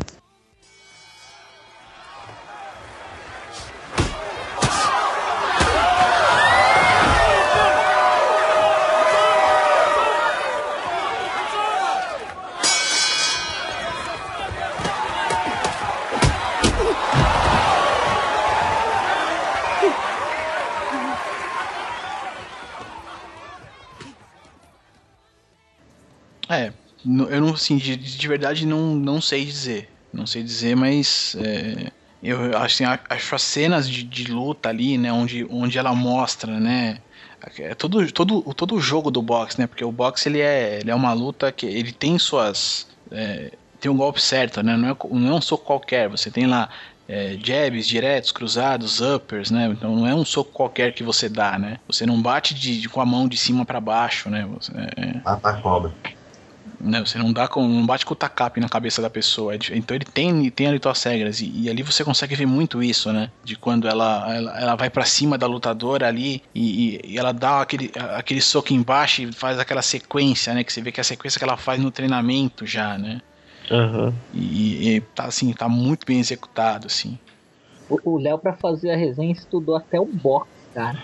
Speaker 1: Eu não, assim, de, de verdade não, não sei dizer. Não sei dizer, mas é, eu assim, acho as cenas de, de luta ali, né, onde, onde ela mostra, né, é todo, todo, todo o jogo do boxe, né, porque o boxe ele é, ele é uma luta que ele tem suas, é, tem um golpe certo, né, não é, não é um soco qualquer, você tem lá é, jabs diretos, cruzados, uppers, né, então não é um soco qualquer que você dá, né, você não bate de, de- com a mão de cima para baixo, né, você, é,
Speaker 4: a cobra.
Speaker 1: Né, você não dá com, não bate com o tacape na cabeça da pessoa. é Então ele tem, tem ali suas regras. E, e ali você consegue ver muito isso, né? De quando ela, ela, ela vai pra cima da lutadora ali e, e- e ela dá aquele, aquele soco embaixo e faz aquela sequência, né? Que você vê que é a sequência que ela faz no treinamento já, né?
Speaker 2: Aham.
Speaker 1: E, e tá assim, tá muito bem executado, assim.
Speaker 5: O o Léo, pra fazer a resenha, estudou até o box, cara.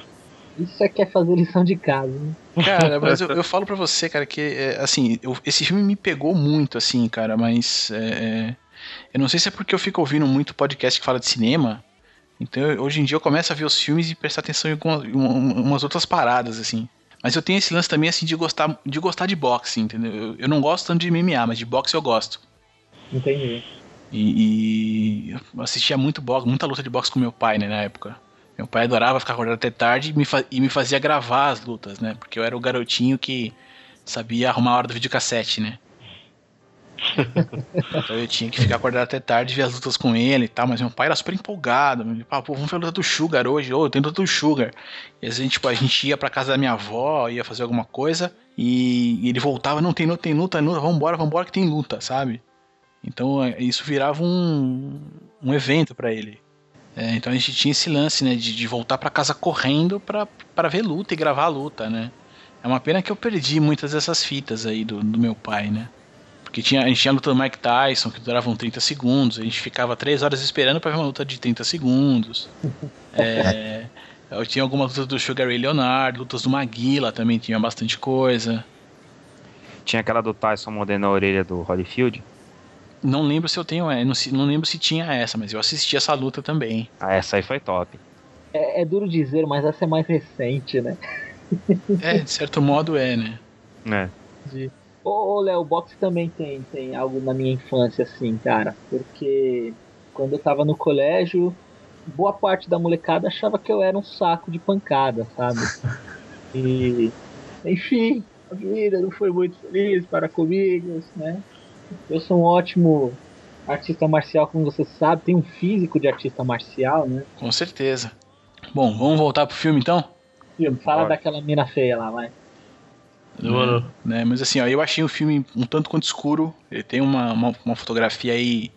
Speaker 5: Isso é que é fazer lição de casa, né?
Speaker 1: Cara, mas eu, eu falo pra você, cara, que é, assim, eu- esse filme me pegou muito, assim, cara, mas é, é, eu não sei se é porque eu fico ouvindo muito podcast que fala de cinema. Então eu- hoje em dia eu começo a ver os filmes e prestar atenção em, algumas- em um- umas outras paradas, assim. Mas eu tenho esse lance também, assim, de gostar de, gostar de boxe, entendeu? Eu, eu não gosto tanto de MMA, mas de boxe eu gosto.
Speaker 5: Entendi.
Speaker 1: E, e eu assistia muito boxe, muita luta de boxe com meu pai, né, na época. Meu pai adorava ficar acordado até tarde e me, e me fazia gravar as lutas, né? Porque eu era o garotinho que sabia arrumar a hora do videocassete, né? Então eu tinha que ficar acordado até tarde, ver as lutas com ele e tal, mas meu pai era super empolgado. Ele falava, pô, vamos ver a luta do Sugar hoje, ô, tem luta do Sugar. E às vezes, tipo, a gente ia pra casa da minha avó, ia fazer alguma coisa, e, ele voltava, não, tem luta, tem luta, luta, vambora, vambora que tem luta, sabe? Então é, isso virava um, um evento pra ele. É, então a gente tinha esse lance, né, de, de voltar pra casa correndo pra ver luta e gravar a luta, né? É uma pena que eu perdi muitas dessas fitas aí do, do meu pai, né? Porque tinha, a gente tinha a luta do Mike Tyson, que duravam 30 segundos, a gente ficava 3 horas esperando pra ver uma luta de 30 segundos. É, eu tinha algumas lutas do Sugar Ray Leonard, lutas do Maguila também tinha bastante coisa.
Speaker 3: Tinha aquela do Tyson mordendo a orelha do Holyfield.
Speaker 1: Não lembro se eu tenho, é, não, não lembro se tinha essa, mas eu assisti essa luta também.
Speaker 3: Ah, essa aí foi top.
Speaker 5: É, é duro dizer, mas essa é mais recente, né?
Speaker 1: É, de certo modo é, né?
Speaker 3: É.
Speaker 5: De... Ô, ô Léo, o boxe também tem, tem algo na minha infância, assim, cara. Porque quando eu tava no colégio, boa parte da molecada achava que eu era um saco de pancada, sabe? E, enfim, a vida não foi muito feliz para comigo, né? Eu sou um ótimo artista marcial, como você sabe, tem um físico de artista marcial, né?
Speaker 1: Com certeza. Bom, vamos voltar pro filme então?
Speaker 5: Filme, fala
Speaker 3: Bora.
Speaker 5: daquela mina feia lá, vai.
Speaker 2: Demorou.
Speaker 1: né? Mas assim, ó, eu achei o filme um tanto quanto escuro. Ele tem uma, uma, uma fotografia aí.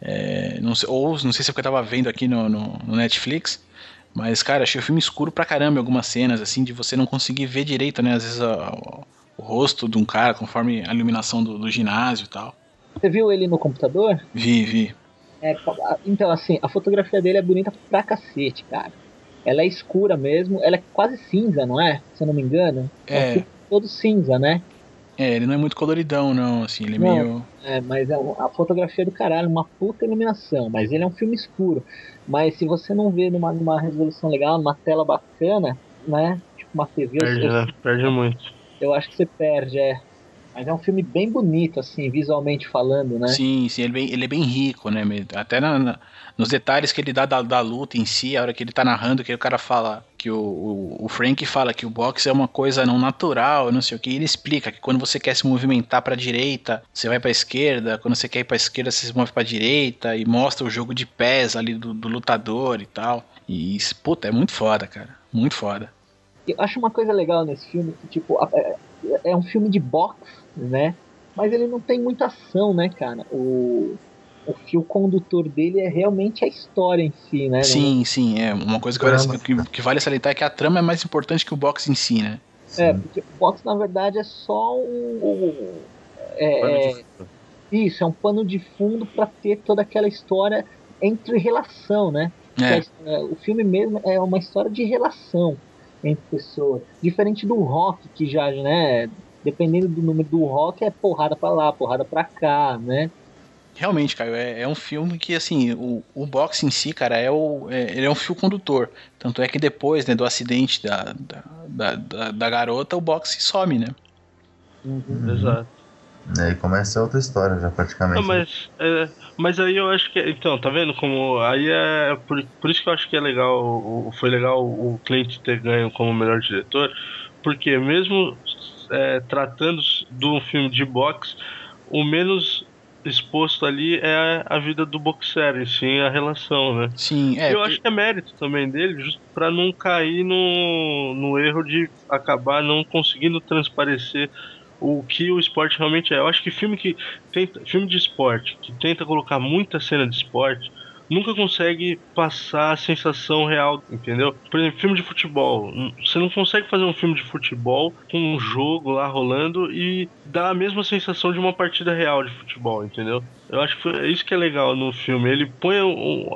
Speaker 1: é, não sei, ou não sei se é porque eu tava vendo aqui no, no, no Netflix. Mas, cara, achei o filme escuro pra caramba em algumas cenas, assim, de você não conseguir ver direito, né? Às vezes a- o, o rosto de um cara, conforme a iluminação do, do ginásio e tal.
Speaker 5: Você viu ele no computador?
Speaker 1: Vi, vi.
Speaker 5: É, então, assim, a fotografia dele é bonita pra cacete, cara. Ela é escura mesmo, ela é quase cinza, não é? Se eu não me engano. um
Speaker 1: É.
Speaker 5: filme todo cinza, né?
Speaker 1: É, ele não é muito coloridão, não, assim, ele é
Speaker 5: Não.
Speaker 1: meio.
Speaker 5: É, mas é a fotografia do caralho, uma puta iluminação. Mas ele é um filme escuro. Mas se você não vê numa, numa resolução legal, numa tela bacana, né? Tipo uma TV,
Speaker 2: Perde, né? Perde muito.
Speaker 5: Eu acho que você perde, é. Mas é um filme bem bonito, assim, visualmente falando, né?
Speaker 1: Sim, sim, ele, é bem- ele é bem rico, né? Até na- na- nos detalhes que ele dá da, da luta em si, a hora que ele tá narrando, que o cara fala, que o, o, o Frank fala que o boxe é uma coisa não natural, não sei o que, e ele explica que quando você quer se movimentar pra direita, você vai pra esquerda, quando você quer ir pra esquerda, você se move pra direita, e mostra o jogo de pés ali do, do lutador e tal. E isso, puta, é muito foda, cara. Muito foda.
Speaker 5: Eu acho uma coisa legal nesse filme, que, tipo, é, é um filme de boxe, né? Mas ele não tem muita ação, né, cara? O, o fio condutor dele é realmente a história em si, né?
Speaker 1: Sim, sim, é uma coisa que vale, que, que vale salientar é que a trama é mais importante que o boxe em si, né?
Speaker 5: É,
Speaker 4: Sim.
Speaker 5: porque o boxe, na verdade, é só um. um- é- é- isso, é um pano de fundo pra ter toda aquela história entre relação, né?
Speaker 1: É.
Speaker 5: O filme mesmo é uma história de relação entre pessoas. Diferente do rock, que já, né? Dependendo do número do rock, é porrada pra lá, porrada pra cá, né?
Speaker 1: Realmente, Caio, é, é um filme que, assim, o, o boxe em si, cara, é o, é, ele é um fio condutor. Tanto é que depois, né, do acidente da, da, da, da- da garota, o boxe some, né?
Speaker 2: Exato.
Speaker 4: E aí começa outra história já praticamente.
Speaker 2: Não, mas, é, mas aí eu acho que. Então, tá vendo como. Aí é. Por, por isso que eu acho que é legal. o- Foi legal o Clint ter ganho como melhor diretor. Porque mesmo é, tratando de um filme de boxe, o menos exposto ali é a vida do boxer, e sim a relação, né?
Speaker 1: Sim, é.
Speaker 2: eu acho que é mérito também dele, justo pra não cair no, no erro de acabar não conseguindo transparecer o que o esporte realmente é. Eu acho que filme que tenta, filme de esporte que tenta colocar muita cena de esporte nunca consegue passar a sensação real, entendeu? Por exemplo, filme de futebol, você não consegue fazer um filme de futebol com um jogo lá rolando e dar a mesma sensação de uma partida real de futebol, entendeu? Eu acho que é isso que é legal no filme. Ele põe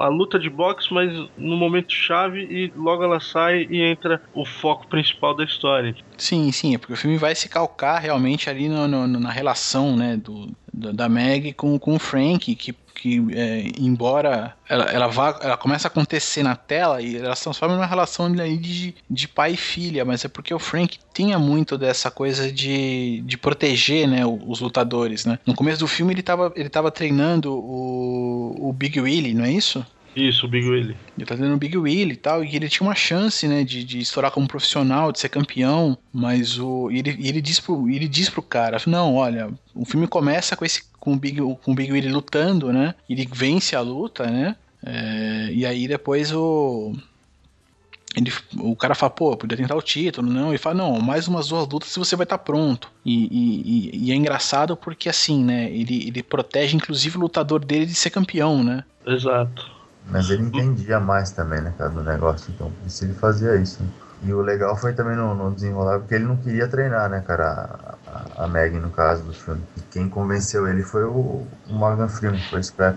Speaker 2: a luta de boxe, mas no momento chave e logo ela sai e entra o foco principal da história.
Speaker 1: Sim, sim, é porque o filme vai se calcar realmente ali no- no- na relação, né, do, da- Meg com, com o Frank, que, que é, embora ela, ela vá, ela começa a acontecer na tela e ela se transforma numa relação de, de pai e filha, mas é porque o Frank tinha muito dessa coisa de, de proteger, né, os lutadores, né. No começo do filme ele tava, ele tava treinando o, o Big Willie, não é isso?
Speaker 2: Isso, o Big Willie.
Speaker 1: Ele tá dando o Big Willie e tal, e ele tinha uma chance, né, de, de estourar como profissional, de ser campeão, mas o e ele, ele diz pro ele diz pro cara, não, olha, o filme começa com esse com o Big, com o Big Willie lutando, né? Ele vence a luta, né? É, e aí depois o. Ele, o cara fala, pô, podia tentar o título, não? Ele fala, não, mais umas duas lutas e você vai estar pronto. E, e- e- e é engraçado porque assim, né? Ele, ele protege inclusive o lutador dele de ser campeão, né?
Speaker 2: Exato.
Speaker 4: Mas ele entendia mais também, né, cara, do negócio, então por isso ele fazia isso. E o legal foi também no, no desenrolar, porque ele não queria treinar, né, cara, a, a, a Maggie no caso do filme. E quem convenceu ele foi o, o Morgan Freeman, foi o Scrap.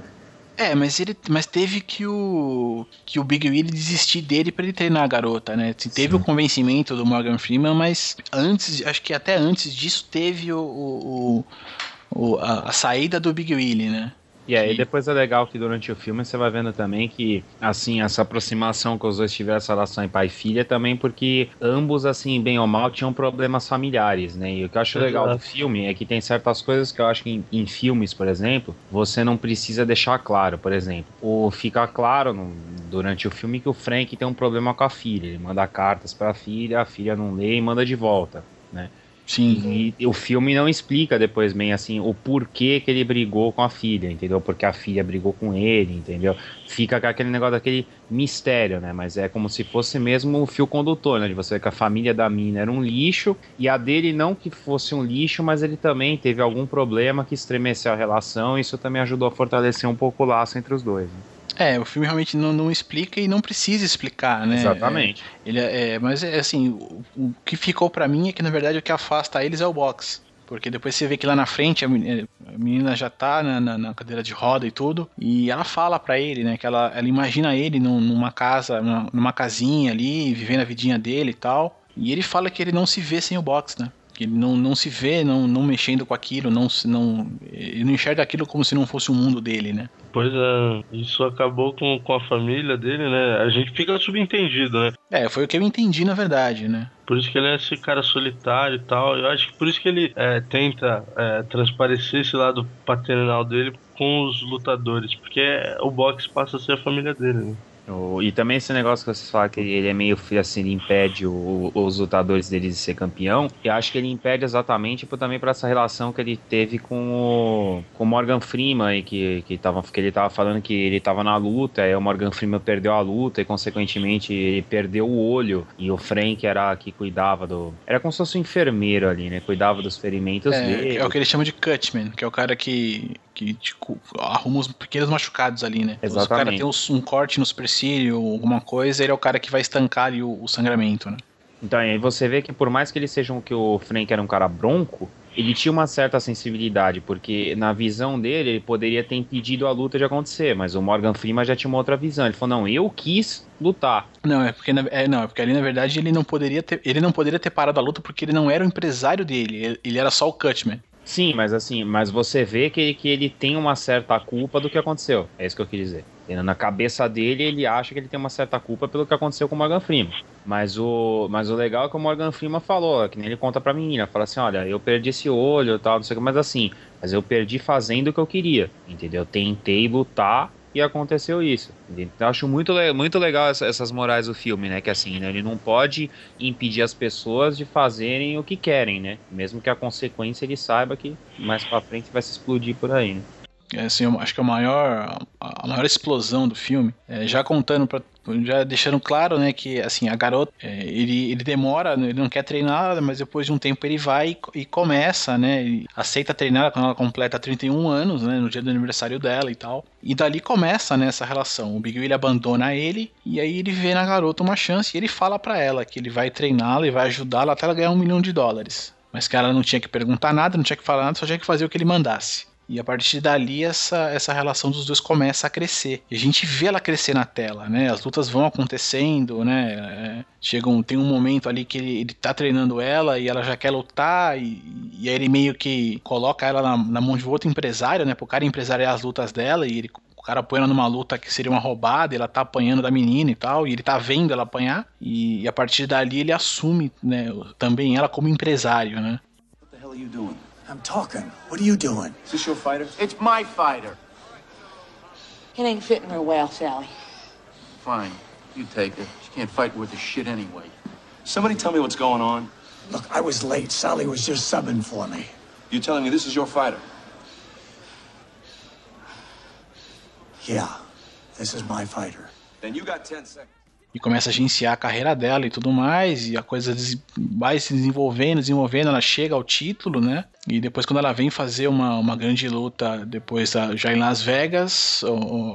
Speaker 1: É, mas ele, mas teve que o que o Big Willie desistir dele pra ele treinar a garota, né? Assim, Teve
Speaker 4: Sim.
Speaker 1: o convencimento do Morgan Freeman, mas antes, acho que até antes disso teve o, o- o- o- a, a saída do Big Willie, né?
Speaker 3: E aí depois é legal que durante o filme você vai vendo também que, assim, essa aproximação que os dois tiveram, essa relação em pai e filha, também porque ambos, assim, bem ou mal, tinham problemas familiares, né? E o que eu acho legal do filme é que tem certas coisas que eu acho que em, em filmes, por exemplo, você não precisa deixar claro. Por exemplo, ou fica claro no- durante o filme que o Frank tem um problema com a filha. Ele manda cartas pra filha, a filha não lê e manda de volta, né?
Speaker 1: Sim.
Speaker 3: E o filme não explica depois bem assim o porquê que ele brigou com a filha, entendeu? Porque a filha brigou com ele, entendeu? Fica com aquele negócio daquele mistério, né? Mas é como se fosse mesmo o fio condutor, né? De você que a família da mina era um lixo e a dele não que fosse um lixo, mas ele também teve algum problema que estremeceu a relação e isso também ajudou a fortalecer um pouco o laço entre os dois. né?
Speaker 1: É, o filme realmente não, não explica e não precisa explicar, né?
Speaker 3: Exatamente.
Speaker 1: É, ele é, é, mas é assim, o, o que ficou pra mim é que na verdade o que afasta eles é o box. Porque depois você vê que lá na frente a men- a menina já tá na, na- na cadeira de roda e tudo. E ela fala pra ele, né? Que ela, ela imagina ele num- numa casa, numa, numa casinha ali, vivendo a vidinha dele e tal. E ele fala que ele não se vê sem o box, né? Que ele não, não se vê não, não mexendo com aquilo, não, não, ele não enxerga aquilo como se não fosse o mundo dele, né?
Speaker 2: Pois é, isso acabou com, com a família dele, né? A gente fica subentendido, né?
Speaker 1: É, foi o que eu entendi na verdade, né?
Speaker 2: Por isso que ele é esse cara solitário e tal. Eu acho que por isso que ele é, tenta é, transparecer esse lado paternal dele com os lutadores. Porque o boxe passa a ser a família dele, né?
Speaker 3: O- e também esse negócio que vocês falam que ele é meio assim, ele impede o- os lutadores dele de ser campeão. Eu acho que ele impede exatamente por, também por essa relação que ele teve com o, com Morgan Freeman, e que, que, tava, que ele tava falando que ele tava na luta, aí o Morgan Freeman perdeu a luta e, consequentemente, ele perdeu o olho. E o Frank era que cuidava do. Era como se fosse um enfermeiro ali, né? Cuidava dos ferimentos dele.
Speaker 1: É, é o que eles chamam de cutman, que é o cara que, que tipo, arruma os pequenos machucados ali, né? Se o cara
Speaker 3: Exatamente.
Speaker 1: tem uns- um corte no supercílio, alguma coisa, ele é o cara que vai estancar ali o, o sangramento, né?
Speaker 3: Então, aí você vê que por mais que eles sejam que o Frank era um cara bronco, ele tinha uma certa sensibilidade, porque na visão dele, ele poderia ter impedido a luta de acontecer, mas o Morgan Freeman já tinha uma outra visão. Ele falou: "Não, eu quis lutar".
Speaker 1: Não, é porque, é, não, é porque ali na verdade ele não poderia ter, ele não poderia ter parado a luta porque ele não era o empresário dele, ele, ele era só o cutman.
Speaker 3: Sim, mas assim, mas você vê que ele, que ele tem uma certa culpa do que aconteceu. É isso que eu quis dizer. Na cabeça dele, ele acha que ele tem uma certa culpa pelo que aconteceu com o Morgan Freeman. Mas o, mas o legal é que o Morgan Freeman falou, que nem ele conta pra menina, fala assim, olha, eu perdi esse olho e tal, não sei o que, mas assim, mas eu perdi fazendo o que eu queria, entendeu? Eu tentei lutar e aconteceu isso. Então acho muito, muito legal essa- essas morais do filme, né? Que assim, né? Ele não pode impedir as pessoas de fazerem o que querem, né? Mesmo que a consequência ele saiba que mais pra frente vai se explodir por aí, né?
Speaker 1: É, assim, eu acho que a maior, a maior explosão do filme, é, já contando, pra, já deixando claro, né, que assim, a garota, é, ele, ele demora, ele não quer treinar, mas depois de um tempo ele vai e, e começa, né, ele aceita treinar quando ela completa 31 anos, né, no dia do aniversário dela e tal. E dali começa, né, essa relação. O Big Will abandona ele e aí ele vê na garota uma chance e ele fala pra ela que ele vai treiná-la e vai ajudá-la até ela ganhar um milhão de dólares. Mas que ela não tinha que perguntar nada, não tinha que falar nada, só tinha que fazer o que ele mandasse. E a partir dali essa, essa relação dos dois começa a crescer. E a gente vê ela crescer na tela, né? As lutas vão acontecendo, né? É, chega um, tem um momento ali que ele, ele tá treinando ela e ela já quer lutar e, e aí ele meio que coloca ela na, na mão de outro empresário, né? Pro cara empresariar as lutas dela e ele o cara ela numa luta que seria uma roubada, ela tá apanhando da menina e tal, e ele tá vendo ela apanhar, e, e a partir dali ele assume, né, também ela como empresário, né?
Speaker 6: What the hell are you doing? I'm talking. What are you doing? Is this your fighter? It's my fighter.
Speaker 7: It ain't fitting her well, Sally.
Speaker 6: Fine. You take her. She can't fight worth a shit anyway. Somebody tell me what's going on.
Speaker 8: Look, I was late. Sally was just subbing for me.
Speaker 6: You're telling me this is your fighter? Yeah, this is my fighter.
Speaker 8: Then you got 10 seconds.
Speaker 1: E começa a agenciar a carreira dela e tudo mais, e a coisa vai se desenvolvendo, desenvolvendo, ela chega ao título, né? E depois quando ela vem fazer uma, uma grande luta, depois já em Las Vegas,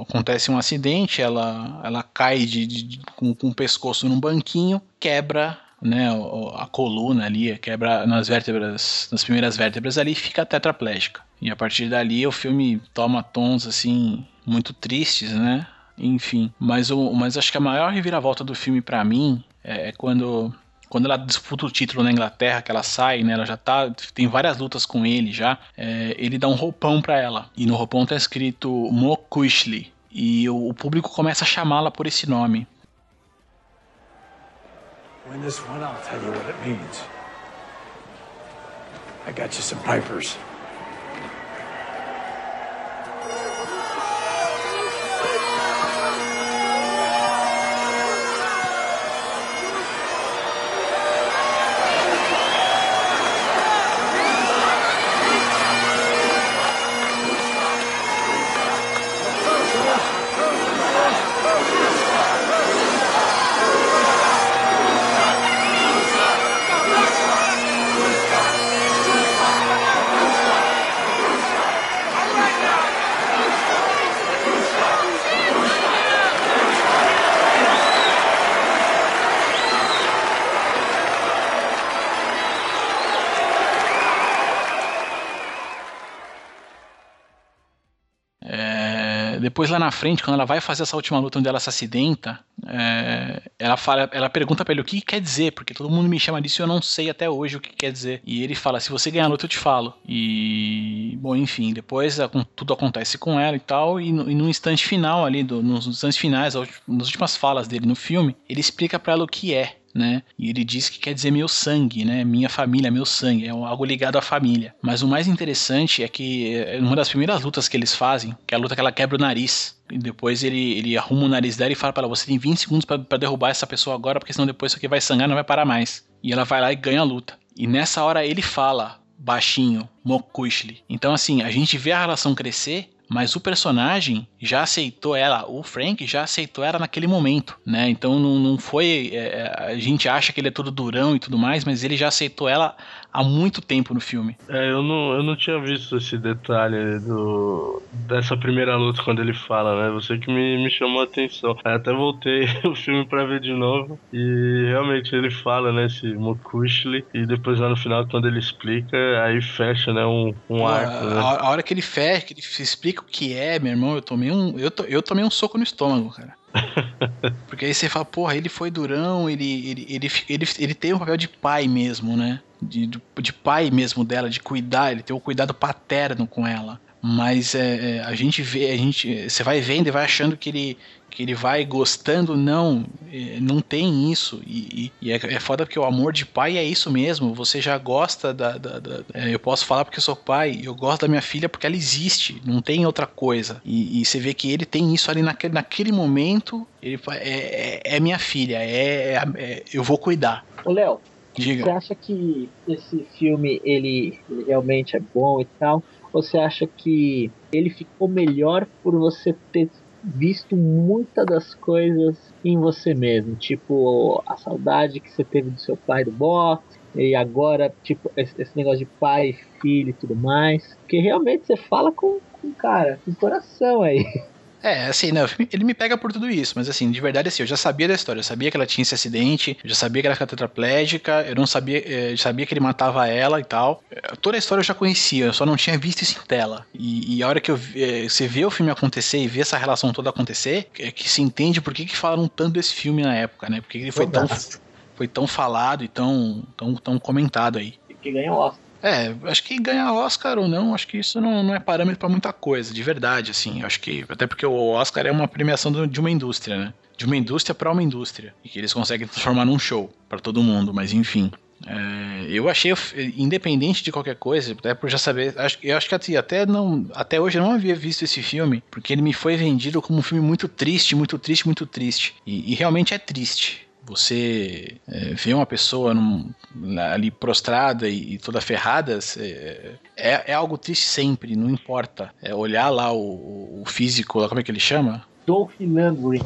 Speaker 1: acontece um acidente, ela, ela cai de, de- com, com o pescoço num banquinho, quebra né, a coluna ali, quebra nas vértebras, nas primeiras vértebras ali fica tetraplégica. E a partir dali o filme toma tons assim muito tristes, né? Enfim, mas o mas acho que a maior reviravolta do filme pra mim é, é quando quando ela disputa o título na Inglaterra, que ela sai, né? Ela já tá. Tem várias lutas com ele já. é, ele dá um roupão pra ela. E no roupão tá escrito Mo Kushli. E o, o público começa a chamá-la por esse nome.
Speaker 6: Win this one, I'll tell you what it means. I got you some pipers.
Speaker 1: Depois lá na frente, quando ela vai fazer essa última luta onde ela se acidenta, é, ela fala, ela pergunta pra ele o que quer dizer, porque todo mundo me chama disso e eu não sei até hoje o que quer dizer. E ele fala: se você ganhar a luta, eu te falo. E bom, enfim, depois tudo acontece com ela e tal, e no, e instante final ali, do- nos instantes finais, nas últimas falas dele no filme, ele explica pra ela o que é. Né? E ele diz que quer dizer meu sangue, né? Minha família, meu sangue, é algo ligado à família. Mas o mais interessante é que é uma das primeiras lutas que eles fazem, que é a luta que ela quebra o nariz. E depois ele, ele arruma o nariz dela e fala pra ela: você tem 20 segundos pra derrubar essa pessoa agora, porque senão depois isso aqui vai sangrar e não vai parar mais. E ela vai lá e ganha a luta. E nessa hora ele fala, baixinho, Mokushli. Então, assim, a gente vê a relação crescer, mas o personagem já aceitou ela, o Frank já aceitou ela naquele momento, né? Então não, não foi. é, a gente acha que ele é todo durão e tudo mais, mas ele já aceitou ela há muito tempo no filme.
Speaker 2: É, eu não, eu não tinha visto esse detalhe do, dessa primeira luta quando ele fala, né? Você que me, me chamou a atenção. Aí até voltei o filme pra ver de novo e realmente ele fala, né? Esse Mokushli e depois lá no final quando ele explica, aí fecha, né? Um, um arco, né?
Speaker 1: a, hora que ele fecha, que ele explica o que é, meu irmão, eu tomei um, eu, to- eu tomei um soco no estômago, cara. Porque aí você fala, porra, ele foi durão, ele, ele, ele, ele, ele tem um papel de pai mesmo, né? De, de, pai mesmo dela, de cuidar, ele tem um cuidado paterno com ela. Mas é, é, a gente vê, a gente, você vai vendo e vai achando que ele, que ele vai gostando, não, é, não tem isso. E, e- e é, é foda porque o amor de pai é isso mesmo. Você já gosta da. da- da- é, eu posso falar porque eu sou pai, eu gosto da minha filha porque ela existe, não tem outra coisa. E, e você vê que ele tem isso ali naquele, naquele momento. Ele é, é, é minha filha, é, eu vou cuidar.
Speaker 5: Ô, Léo, você
Speaker 1: Diga.
Speaker 5: acha que esse filme ele, realmente é bom e tal? Ou você acha que ele ficou melhor por você ter visto muitas das coisas em você mesmo? Tipo, a saudade que você teve do seu pai do boxe, e agora, tipo, esse negócio de pai, filho e tudo mais. Porque realmente você fala com, com cara, com coração aí.
Speaker 1: É, assim, né, o filme, ele me pega por tudo isso, mas assim, de verdade, assim, eu já sabia da história, eu sabia que ela tinha esse acidente, eu já sabia que ela ficava tetraplégica, eu não sabia, eh, eu sabia que ele matava ela e tal. Eh, Toda a história eu já conhecia, eu só não tinha visto isso em tela. E, e a hora que eu, eh, você vê o filme acontecer e vê essa relação toda acontecer, é que se entende por que, que falaram tanto desse filme na época, né? Por que que ele foi tão, foi tão falado e tão, tão, tão comentado aí.
Speaker 5: Que ganha o Oscar.
Speaker 1: É, acho que ganhar Oscar ou não, acho que isso não, não é parâmetro pra muita coisa, de verdade, assim. Acho que. Até porque o Oscar é uma premiação de uma indústria, né? De uma indústria pra uma indústria. E que eles conseguem transformar num show pra todo mundo, mas enfim. É, eu achei, independente de qualquer coisa, até por já saber, acho, eu acho que até- até, não, até hoje eu não havia visto esse filme, porque ele me foi vendido como um filme muito triste, muito triste, muito triste. E, e realmente é triste. Você é, vê uma pessoa num- ali prostrada e, e toda ferrada, cê- é, é algo triste sempre, não importa. É olhar lá o, o físico, lá, como é que ele chama?
Speaker 5: Dolph Lundgren.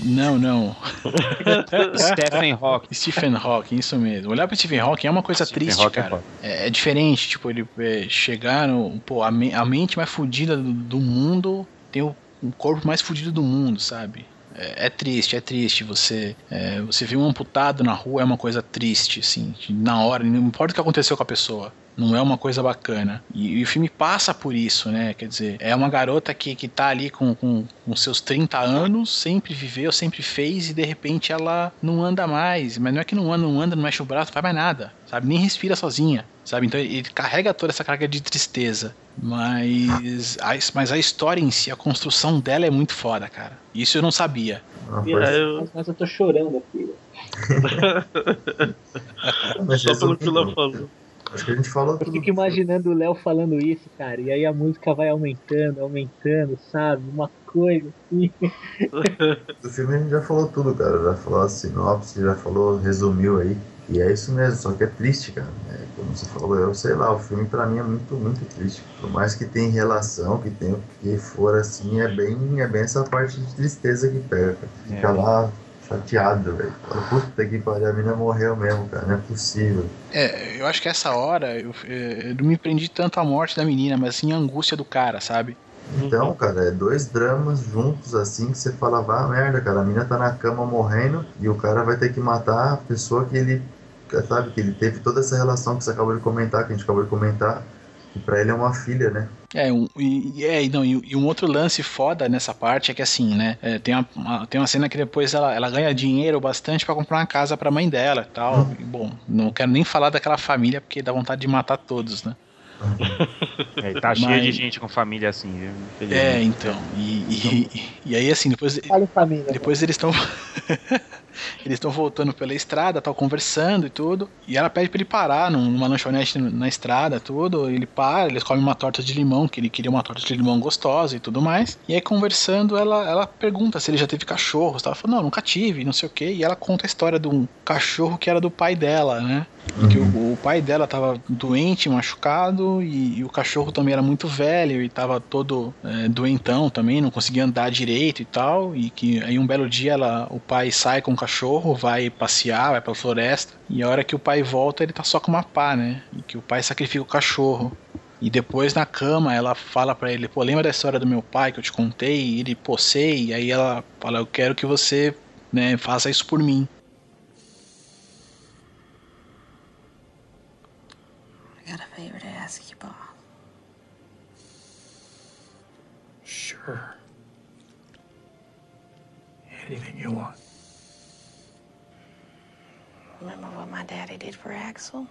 Speaker 1: Não, não.
Speaker 3: Stephen Hawking.
Speaker 1: Stephen Hawking, isso mesmo. Olhar pro Stephen Hawking é uma coisa
Speaker 3: Stephen
Speaker 1: triste,
Speaker 3: Hawking é
Speaker 1: cara. É, é diferente, tipo, ele é, chegar no. Pô, a, me- a mente mais fodida do, do mundo tem o, o corpo mais fodido do mundo, sabe? É, é triste, é triste. Você é, você vê um amputado na rua é uma coisa triste, assim. Na hora, não importa o que aconteceu com a pessoa. Não é uma coisa bacana. E, e o filme passa por isso, né? Quer dizer, é uma garota que, que tá ali com, com, com seus 30 anos, sempre viveu, sempre fez, e de repente ela não anda mais. Mas não é que não anda, não anda, não mexe o braço, não faz mais nada. Sabe? Nem respira sozinha. Sabe? Então ele carrega toda essa carga de tristeza. Mas a, mas a história em si, a construção dela é muito foda, cara. Isso eu não sabia.
Speaker 4: Coisa-
Speaker 2: eu-
Speaker 5: Mas eu tô chorando aqui.
Speaker 4: mas
Speaker 2: Só pelo que ela falou.
Speaker 4: Acho que a gente falou
Speaker 5: Eu
Speaker 4: tudo.
Speaker 5: fico imaginando o Léo falando isso, cara. E aí a música vai aumentando, aumentando, sabe? Uma coisa assim.
Speaker 4: Do filme a gente já falou tudo, cara. Já falou a sinopse, já falou, resumiu aí. E é isso mesmo, só que é triste, cara. É, como você falou, eu sei lá, o filme pra mim é muito, muito triste. Por mais que tenha relação, que tenha o que for assim, é bem, é bem essa parte de tristeza que pega, cara. Fica
Speaker 3: É.
Speaker 4: lá chateado, velho. Puta que pariu, a menina morreu mesmo, cara. Não é possível.
Speaker 1: É, eu acho que essa hora eu, eu não me prendi tanto à morte da menina, mas sim a angústia do cara, sabe?
Speaker 4: Então, cara, é dois dramas juntos assim que você fala, vá merda, cara, a menina tá na cama morrendo e o cara vai ter que matar a pessoa que ele, sabe, que ele teve toda essa relação que você acabou de comentar, que a gente acabou de comentar, que pra ele é uma filha, né?
Speaker 1: É, um, e, e- é, não, e, e um outro lance foda nessa parte é que assim, né? é, tem, uma, uma- tem uma cena que depois ela, ela ganha dinheiro bastante pra comprar uma casa pra mãe dela e tal. E, bom, não quero nem falar daquela família porque dá vontade de matar todos, né?
Speaker 3: É, tá cheio
Speaker 1: Mas-
Speaker 3: de gente com família assim, viu?
Speaker 1: É, então. E, e, e aí, assim, depois.
Speaker 5: Fala em família.
Speaker 1: Depois eles estão. eles estão voltando pela estrada, tal, conversando e tudo. E ela pede pra ele parar num- numa lanchonete na estrada, tudo. Ele para, eles comem uma torta de limão, que ele queria uma torta de limão gostosa e tudo mais. E aí, conversando, ela, ela pergunta se ele já teve cachorros. Ela fala, não, nunca tive, não sei o quê. E ela conta a história de um cachorro que era do pai dela, né? Que o, o pai dela tava doente, machucado, e, e o cachorro também era muito velho e tava todo é, doentão também, não conseguia andar direito e tal. E que aí um belo dia ela, o pai sai com o cachorro, vai passear, vai pra floresta, e a hora que o pai volta, ele tá só com uma pá, né? E que o pai sacrifica o cachorro. E depois na cama ela fala pra ele, pô, lembra da história do meu pai que eu te contei? E ele, pô, sei. E aí ela fala, eu quero que você, né, faça isso por mim.
Speaker 7: I got a favor to ask you, Bob.
Speaker 6: Sure. Anything you want.
Speaker 7: Remember what my daddy did for Axel?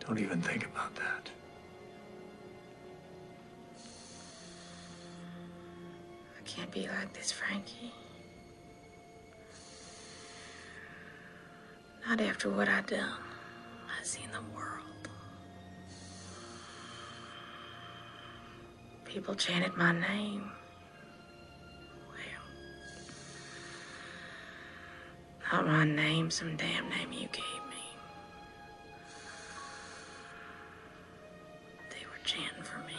Speaker 6: Don't even think about that.
Speaker 7: I can't be like this, Frankie. Not after what I done. I seen the world. People chanted my name. Well, not my name, some damn name you gave me. They were chanting for me.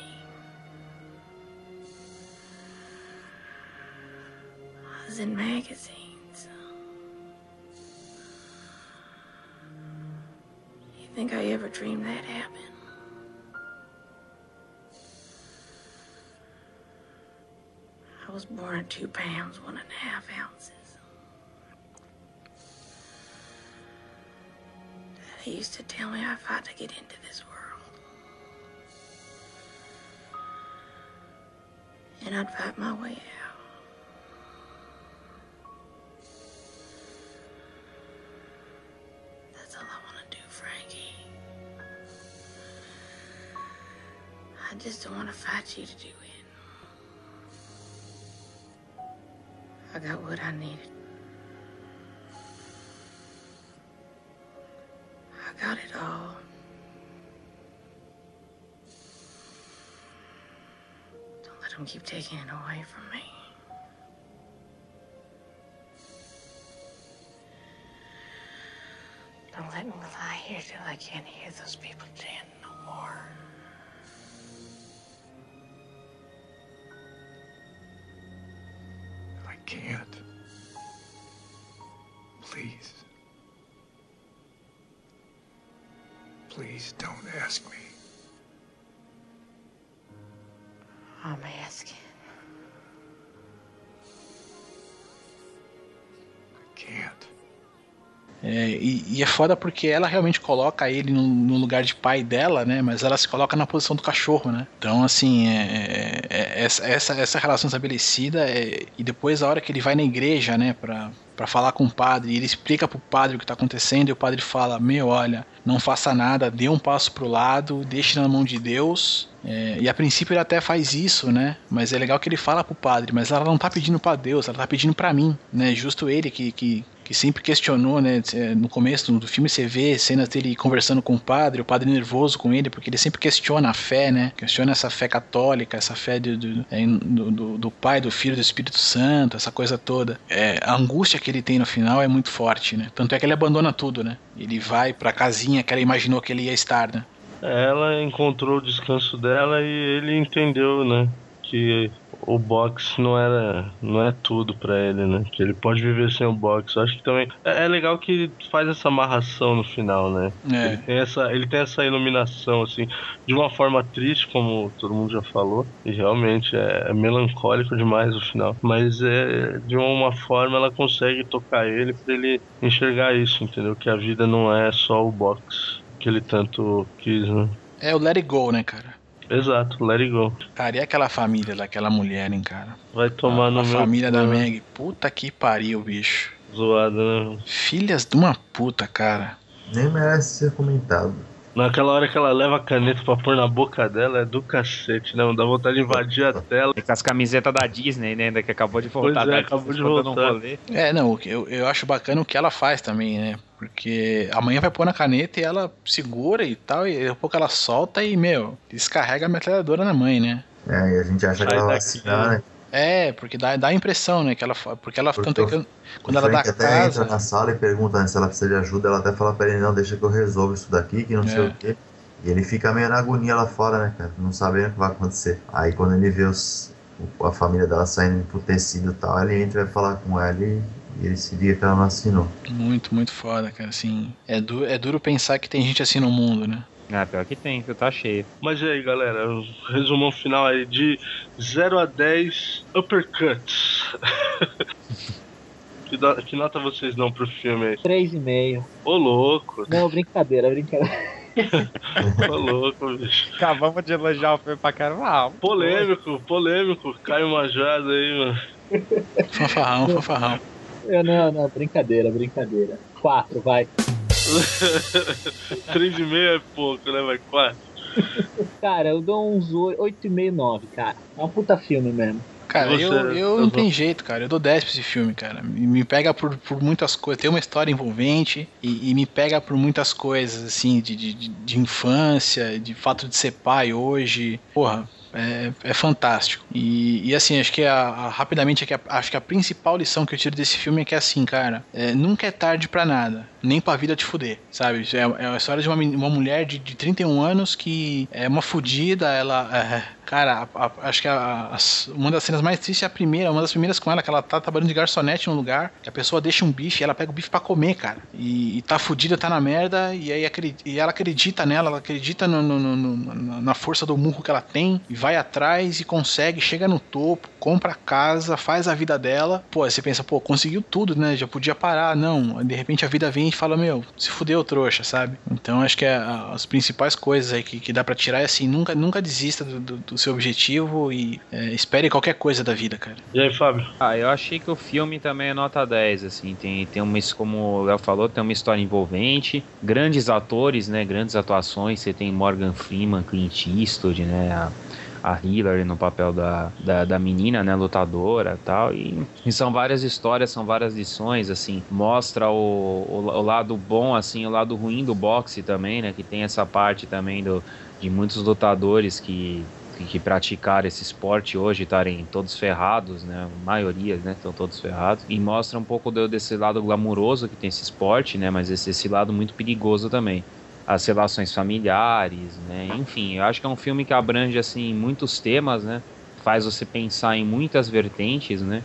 Speaker 7: I was in magazines. Dreamed that happened? I was born at two pounds, one and a half ounces. Daddy used to tell me I fought to get into this world. And I'd fight my way out. Just don't want to fight you to do it. I got what I needed. I got it all. Don't let him keep taking it away from me. Don't let me lie here till I can't hear those people chanting
Speaker 6: can't.
Speaker 1: É, e, e é foda porque ela realmente coloca ele no, no lugar de pai dela, né? Mas ela se coloca na posição do cachorro, né? Então, assim, é, é- é- essa, essa, relação estabelecida é- e depois a hora que ele vai na igreja, né? Pra, pra falar com o padre, e ele explica pro padre o que tá acontecendo e o padre fala, meu, olha, não faça nada, dê um passo pro lado, deixe na mão de Deus. É, e a princípio ele até faz isso, né? Mas é legal que ele fala pro padre, mas ela não tá pedindo pra Deus, ela tá pedindo pra mim, né? Justo ele que, que, que sempre questionou, né? No começo do filme você vê cenas dele conversando com o padre, o padre nervoso com ele, porque ele sempre questiona a fé, né? Questiona essa fé católica, essa fé do, do, é, do, do- do Pai, do Filho, do Espírito Santo, essa coisa toda. É, a angústia que ele tem no final é muito forte, né? Tanto é que ele abandona tudo, né? Ele vai pra casinha que ela imaginou que ele ia estar, né?
Speaker 2: Ela encontrou o descanso dela e ele entendeu, né? Que o boxe não era não é tudo pra ele, né? Que ele pode viver sem o boxe. Acho que também é, é legal que faz essa amarração no final, né?
Speaker 1: É.
Speaker 2: Ele tem essa ele tem essa iluminação assim, de uma forma triste, como todo mundo já falou, e realmente é, é melancólico demais o final, mas é de uma forma ela consegue tocar ele pra ele enxergar isso, entendeu? Que a vida não é só o boxe que ele tanto quis, né?
Speaker 1: É o Let It Go, né, cara?
Speaker 2: Exato, let it go.
Speaker 1: Cara, e aquela família daquela mulher, hein, cara?
Speaker 2: Vai tomar
Speaker 1: a
Speaker 2: no meu
Speaker 1: família da
Speaker 2: né?
Speaker 1: Meg. Puta que pariu, bicho.
Speaker 2: Zoada, né?
Speaker 1: Filhas de uma puta, cara.
Speaker 4: Nem merece ser comentado.
Speaker 2: Naquela hora que ela leva a caneta pra pôr na boca dela, é do cacete, né? Dá vontade de invadir a tela.
Speaker 3: E com as camisetas da Disney, né? Ainda que acabou de voltar.
Speaker 2: Pois é,
Speaker 3: da
Speaker 2: acabou de
Speaker 3: um
Speaker 2: voltar.
Speaker 3: rolê.
Speaker 1: É, não, eu, eu acho bacana o que ela faz também, né? Porque amanhã vai pôr na caneta e ela segura e tal, e daqui a pouco ela solta e, meu, descarrega a metralhadora na mãe, né?
Speaker 4: É, e a gente acha que ela vai assinar, né?
Speaker 1: É, porque dá, dá a impressão, né? Que ela, porque ela,
Speaker 4: Porque
Speaker 1: tanto é que quando ela dá
Speaker 4: até entra
Speaker 1: casa,
Speaker 4: na sala e pergunta né, se ela precisa de ajuda, ela até fala pra ele, não, deixa que eu resolvo isso daqui, que não sei
Speaker 1: É.
Speaker 4: o quê. E ele fica meio na agonia lá fora, né, cara? Não sabendo o que vai acontecer. Aí quando ele vê os, a família dela saindo pro tecido e tal, ele entra e vai falar com ela e, e ele se liga que ela não assinou.
Speaker 1: muito, muito foda, cara, assim. É, du é duro pensar que tem gente assim no mundo, né?
Speaker 3: Ah, pior que tem, viu? Tá cheio.
Speaker 2: Mas e aí, galera? o Resumão final aí de 0 a 10 uppercuts. que, da- que nota vocês dão pro filme aí?
Speaker 5: 3,5.
Speaker 2: Ô louco,
Speaker 5: Não, brincadeira, brincadeira.
Speaker 2: ô louco, bicho.
Speaker 3: Acabamos de elogiar o filme pra caramba. Ah,
Speaker 2: Polêmico, polêmico. Caio Majado aí, mano.
Speaker 1: Fanfarrão, fanfarrão.
Speaker 5: Eu, não, não, brincadeira, brincadeira. 4, vai.
Speaker 2: 3,5 é pouco, né? Vai 4.
Speaker 5: Cara, eu dou uns 8,5, 9, cara. É um puta filme mesmo.
Speaker 1: Cara,
Speaker 2: Você,
Speaker 1: eu, eu
Speaker 2: eu
Speaker 1: não
Speaker 2: vou-
Speaker 1: tem jeito, cara. Eu dou 10 pra esse filme, cara. Me, me pega por, por muitas coisas. Tem uma história envolvente e, e me pega por muitas coisas, assim, de, de, de- de infância, de fato de ser pai hoje. Porra. É, é fantástico. E, e assim, acho que a, a- rapidamente aqui, a- acho que a principal lição que eu tiro desse filme é que assim, cara, é, nunca é tarde pra nada, nem pra vida te fuder, sabe? É, é a história de uma, uma mulher de, de 31 anos que é uma fudida, ela. é, cara, a- a- acho que a- uma das cenas mais tristes é a primeira, uma das primeiras com ela, que ela tá trabalhando de garçonete num lugar, que a pessoa deixa um bife e ela pega o bife pra comer, cara. E, e tá fudida, tá na merda, e aí e ela acredita nela, ela acredita no- no- no- na- força do murro que ela tem, e vai atrás e consegue, chega no topo, compra a casa, faz a vida dela. Pô, aí você pensa, pô, conseguiu tudo, né? Já podia parar. Não, de repente a vida vem e fala, meu, se fudeu, trouxa, sabe? Então acho que é, as principais coisas aí que, que dá pra tirar é assim, nunca, nunca desista do, do- do seu objetivo e é, espere qualquer coisa da vida, cara.
Speaker 2: E aí, Fábio?
Speaker 3: Ah, eu achei que o filme também é nota 10, assim, tem, tem uma, como o Léo falou, tem uma história envolvente, grandes atores, né, grandes atuações, você tem Morgan Freeman, Clint Eastwood, né, a, a Hillary no papel da, da, da menina, né, lutadora tal, e, e são várias histórias, são várias lições, assim, mostra o, o, o lado bom, assim, o lado ruim do boxe também, né, que tem essa parte também do, de muitos lutadores que que, praticaram esse esporte hoje estarem todos ferrados, né? A maioria, né? Estão todos ferrados. E mostra um pouco desse lado glamuroso que tem esse esporte, né? Mas esse, esse lado muito perigoso também. As relações familiares, né? Enfim, eu acho que é um filme que abrange, assim, muitos temas, né? Faz você pensar em muitas vertentes, né?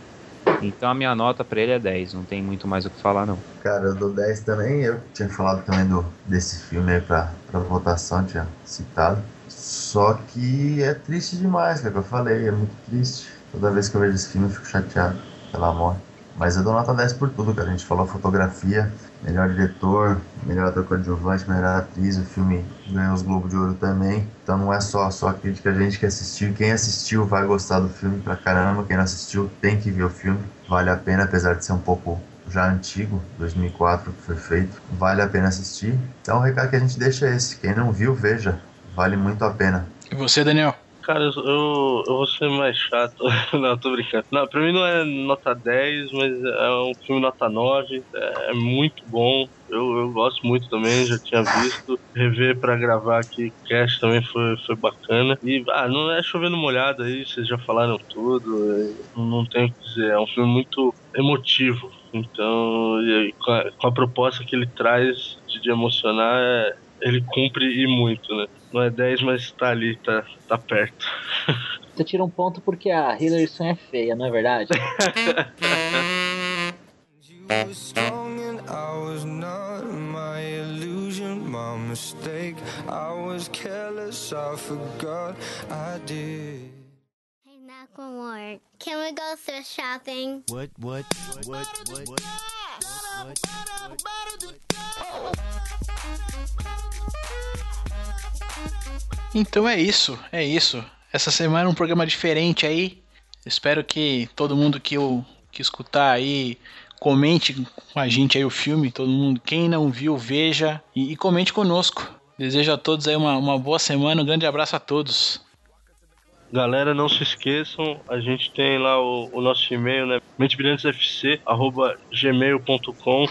Speaker 3: Então a minha nota pra ele é 10, não tem muito mais o que falar não.
Speaker 4: Cara, eu dou 10 também. Eu tinha falado também do, desse filme aí pra votação, tinha citado. Só que é triste demais, cara, que eu falei, é muito triste. Toda vez que eu vejo esse filme eu fico chateado pela morte. Mas eu dou nota 10 por tudo, cara. A gente falou fotografia, melhor diretor, melhor ator coadjuvante, melhor atriz. O filme ganhou os Globos de Ouro também. Então não é só, só a crítica, a gente que assistiu. Quem assistiu vai gostar do filme pra caramba. Quem não assistiu tem que ver o filme. Vale a pena, apesar de ser um pouco já antigo, 2004 que foi feito. Vale a pena assistir. Então o recado que a gente deixa é esse. Quem não viu, veja. Vale muito a pena.
Speaker 1: E você, Daniel?
Speaker 2: Cara, eu, eu, vou ser mais chato. não, tô brincando. Não, pra mim não é nota 10, mas é um filme nota 9. É, é muito bom. Eu, eu gosto muito também, já tinha visto. Rever pra gravar aqui cast também foi, foi bacana. E, ah, não é chovendo molhado aí, vocês já falaram tudo. é, Não tenho o que dizer. É um filme muito emotivo. Então, e aí, com, a, com a proposta que ele traz de, de emocionar, é- ele cumpre e muito, né? Não é 10, mas tá ali, tá, tá perto.
Speaker 5: Você tira um ponto porque a Hillary Swank é feia, não é verdade?
Speaker 8: You were strong and I was not my illusion, my mistake. I was careless, I forgot I did.
Speaker 9: Hey, Macklemore, can we go thrift shopping?
Speaker 8: What, what, what, what, what?
Speaker 1: Então é isso, é isso. Essa semana é um programa diferente aí. Espero que todo mundo que, o, que escutar aí comente com a gente aí o filme. Todo mundo, quem não viu, veja e, e comente conosco. Desejo a todos aí uma, uma boa semana. Um grande abraço a todos.
Speaker 2: Galera, não se esqueçam, a gente tem lá o, o nosso e-mail, né? mentebrilhantesfc.gmail.com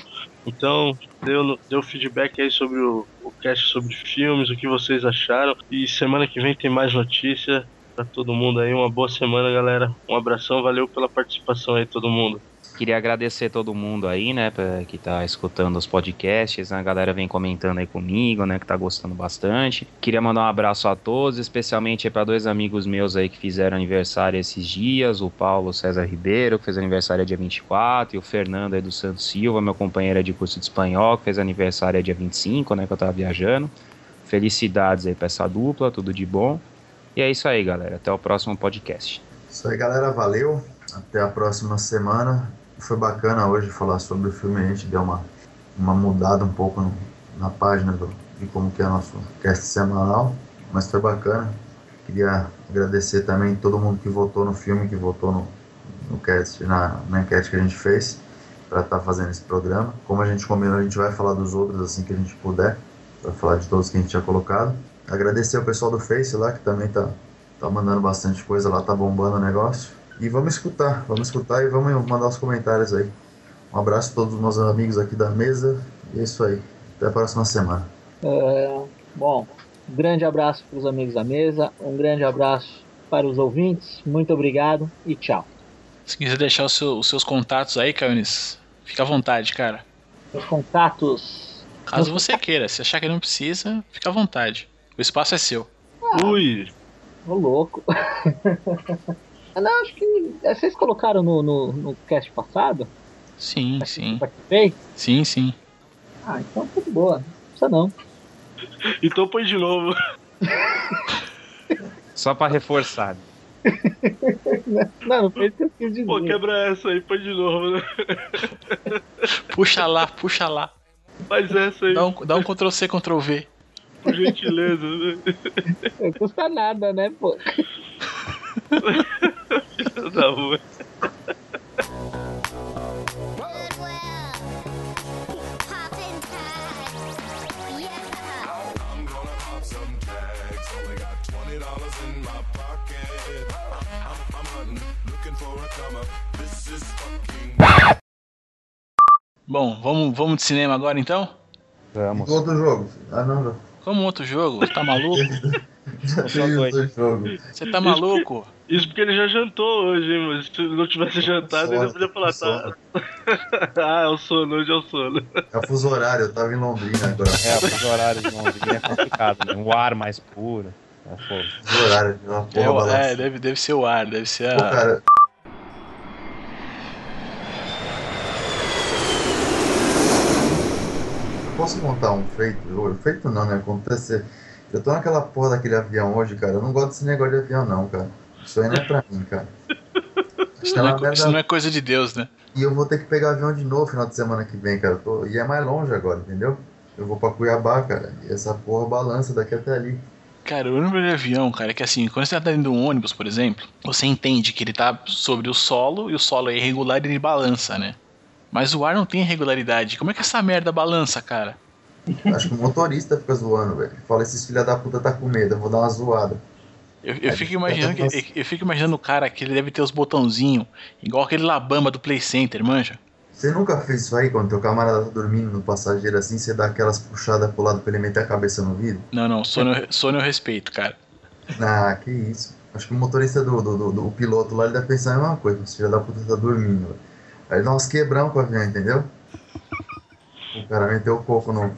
Speaker 2: Então, deu, deu feedback aí sobre o, o cast sobre filmes, o que vocês acharam. E semana que vem tem mais notícia pra todo mundo aí. Uma boa semana, galera. Um abração, valeu pela participação aí, todo mundo.
Speaker 3: Queria agradecer todo mundo aí, né, que tá escutando os podcasts, né, a galera vem comentando aí comigo, né, que tá gostando bastante. Queria mandar um abraço a todos, especialmente para dois amigos meus aí que fizeram aniversário esses dias, o Paulo César Ribeiro, que fez aniversário dia 24, e o Fernando aí do Santos Silva, meu companheiro de curso de espanhol, que fez aniversário dia 25, né, que eu tava viajando. Felicidades aí pra essa dupla, tudo de bom. E é isso aí, galera. Até o próximo podcast.
Speaker 4: Isso aí, galera. Valeu. Até a próxima semana. Foi bacana hoje falar sobre o filme. A gente deu uma, uma mudada um pouco no- na página do, de como que é nosso cast semanal. Mas foi bacana. Queria agradecer também todo mundo que votou no filme, que votou no, no cast, na, na enquete que a gente fez para estar fazendo esse programa. Como a gente combinou, a gente vai falar dos outros assim que a gente puder. Vai falar de todos que a gente tinha colocado. Agradecer ao pessoal do Face lá, que também tá, tá mandando bastante coisa lá, tá bombando o negócio. E vamos escutar, vamos escutar e vamos mandar os comentários aí. Um abraço a todos os meus amigos aqui da mesa. E é isso aí. Até a próxima semana.
Speaker 5: É, bom, um grande abraço para os amigos da mesa, um grande abraço para os ouvintes, muito obrigado e tchau.
Speaker 1: Se quiser deixar o seu- os seus contatos aí, Caionis, fica à vontade, cara.
Speaker 5: Os contatos.
Speaker 1: Caso você queira, se achar que não precisa, fica à vontade. O espaço é seu.
Speaker 2: Ui!
Speaker 5: Ô louco. Ah, Não, acho que eh, vocês colocaram no, no, no cast passado?
Speaker 1: Sim, sim.
Speaker 5: Participei?
Speaker 1: Sim, sim.
Speaker 5: Ah, então tudo boa. Não precisa não.
Speaker 2: Então põe de novo.
Speaker 3: Só pra reforçar.
Speaker 5: Não, não foi isso que eu quis dizer.
Speaker 2: Pô, quebra essa aí, põe de novo, né?
Speaker 1: Puxa lá, puxa lá.
Speaker 2: Faz essa aí,
Speaker 1: Dá um, dá um Ctrl C, Ctrl V.
Speaker 2: por gentileza, né?
Speaker 5: Não custa nada, né, pô?
Speaker 2: da rua.
Speaker 1: Bom, vamos, vamos de cinema agora então?
Speaker 3: Vamos.
Speaker 4: Outro jogo. Ah, não, não.
Speaker 1: Como outro jogo? Você tá maluco? Você tá maluco?
Speaker 2: Isso porque ele já jantou hoje, hein, mas se não tivesse jantado, ele podia falar, tá. ah, é o sono, hoje é o sono.
Speaker 4: É o fuso horário, eu tava em Londrina agora.
Speaker 3: É, os horários de Londrina é complicado, né? Um ar mais puro. É fogo.
Speaker 4: Fuso horário, uma
Speaker 1: É,
Speaker 4: porra
Speaker 1: é,
Speaker 4: balançando.
Speaker 1: deve, deve ser o ar, deve ser
Speaker 4: Pô,
Speaker 1: a.
Speaker 4: cara. Posso contar um feito? Feito não, né? Acontecer. Eu tô naquela porra daquele avião hoje, cara. Eu não gosto desse negócio de avião, não, cara. Isso aí não é pra mim, cara.
Speaker 1: Isso
Speaker 4: é
Speaker 1: não,
Speaker 4: uma
Speaker 1: é,
Speaker 4: merda.
Speaker 1: isso não é coisa de Deus, né?
Speaker 4: E eu vou ter que pegar avião de novo final de semana que vem, cara. Tô- E é mais longe agora, entendeu? Eu vou pra Cuiabá, cara. E essa porra balança daqui até ali.
Speaker 1: Cara, o número de avião, cara, é que assim, quando você tá dentro de um ônibus, por exemplo, você entende que ele tá sobre o solo e o solo é irregular e ele balança, né? Mas o ar não tem irregularidade. Como é que essa merda balança, cara?
Speaker 4: Acho que o motorista fica zoando, velho. Fala, esses filha da puta tá com medo, eu vou dar uma zoada.
Speaker 1: Eu, eu
Speaker 4: É,
Speaker 1: fico imaginando que, eu, eu fico imaginando o cara que ele deve ter os botãozinhos, igual aquele Labamba do Play Center, manja?
Speaker 4: Você nunca fez isso aí quando teu camarada tá dormindo no passageiro assim, você dá aquelas puxadas pro lado pra ele meter a cabeça no vidro?
Speaker 1: Não, não, sono, eu- sono eu respeito, cara.
Speaker 4: Ah, que isso. Acho que o motorista do, do, do- do- o piloto lá, ele deve pensar a mesma coisa. Esse filho da puta tá dormindo, velho. Aí ele dá uns quebrão com o avião, entendeu? O cara meteu o coco no,